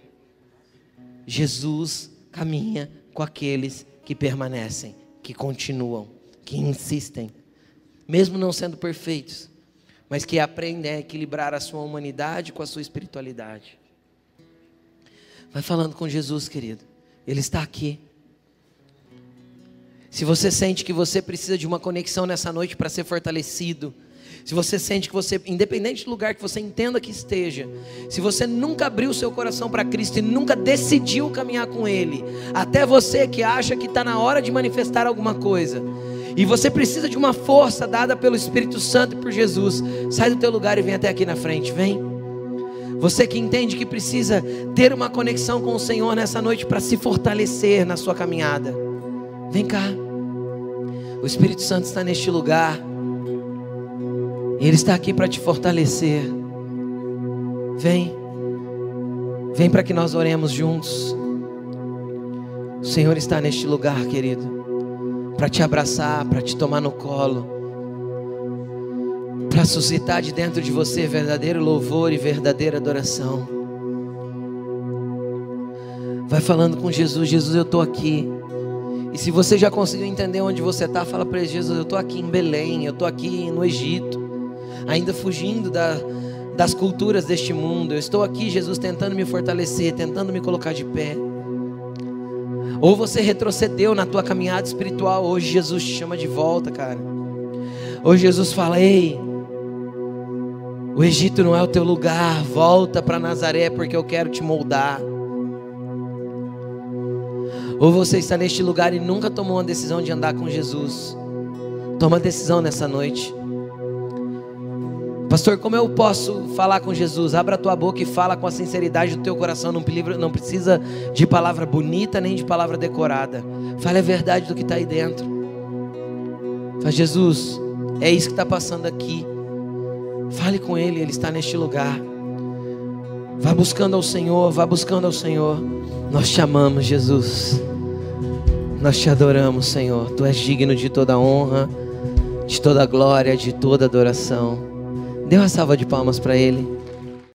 Jesus caminha com aqueles que permanecem que continuam, que insistem, mesmo não sendo perfeitos, mas que aprendem a equilibrar a sua humanidade com a sua espiritualidade. Vai falando com Jesus, querido. Ele está aqui. Se você sente que você precisa de uma conexão nessa noite para ser fortalecido, se você sente que você, independente do lugar que você entenda que esteja, se você nunca abriu seu coração para Cristo e nunca decidiu caminhar com Ele, até você que acha que está na hora de manifestar alguma coisa, e você precisa de uma força dada pelo Espírito Santo e por Jesus, sai do teu lugar e vem até aqui na frente, vem. Você que entende que precisa ter uma conexão com o Senhor nessa noite para se fortalecer na sua caminhada, vem cá. O Espírito Santo está neste lugar. Ele está aqui para te fortalecer. Vem, vem para que nós oremos juntos. O Senhor está neste lugar, querido, para te abraçar, para te tomar no colo, para suscitar de dentro de você verdadeiro louvor e verdadeira adoração. Vai falando com Jesus, Jesus, eu estou aqui. E se você já conseguiu entender onde você está, fala para ele, Jesus, eu estou aqui em Belém, eu estou aqui no Egito ainda fugindo da, das culturas deste mundo. Eu estou aqui, Jesus, tentando me fortalecer, tentando me colocar de pé. Ou você retrocedeu na tua caminhada espiritual, hoje Jesus te chama de volta, cara. Hoje Jesus fala: Ei, o Egito não é o teu lugar, volta para Nazaré porque eu quero te moldar. Ou você está neste lugar e nunca tomou uma decisão de andar com Jesus. Toma decisão nessa noite. Pastor, como eu posso falar com Jesus? Abra a tua boca e fala com a sinceridade do teu coração. Não, precisa de palavra bonita nem de palavra decorada. Fale a verdade do que está aí dentro. Fala, Jesus, é isso que está passando aqui. Fale com Ele, Ele está neste lugar. Vá buscando ao Senhor, vá buscando ao Senhor. Nós te amamos, Jesus. Nós te adoramos, Senhor. Tu és digno de toda honra, de toda glória, de toda adoração. Dê uma salva de palmas para Ele.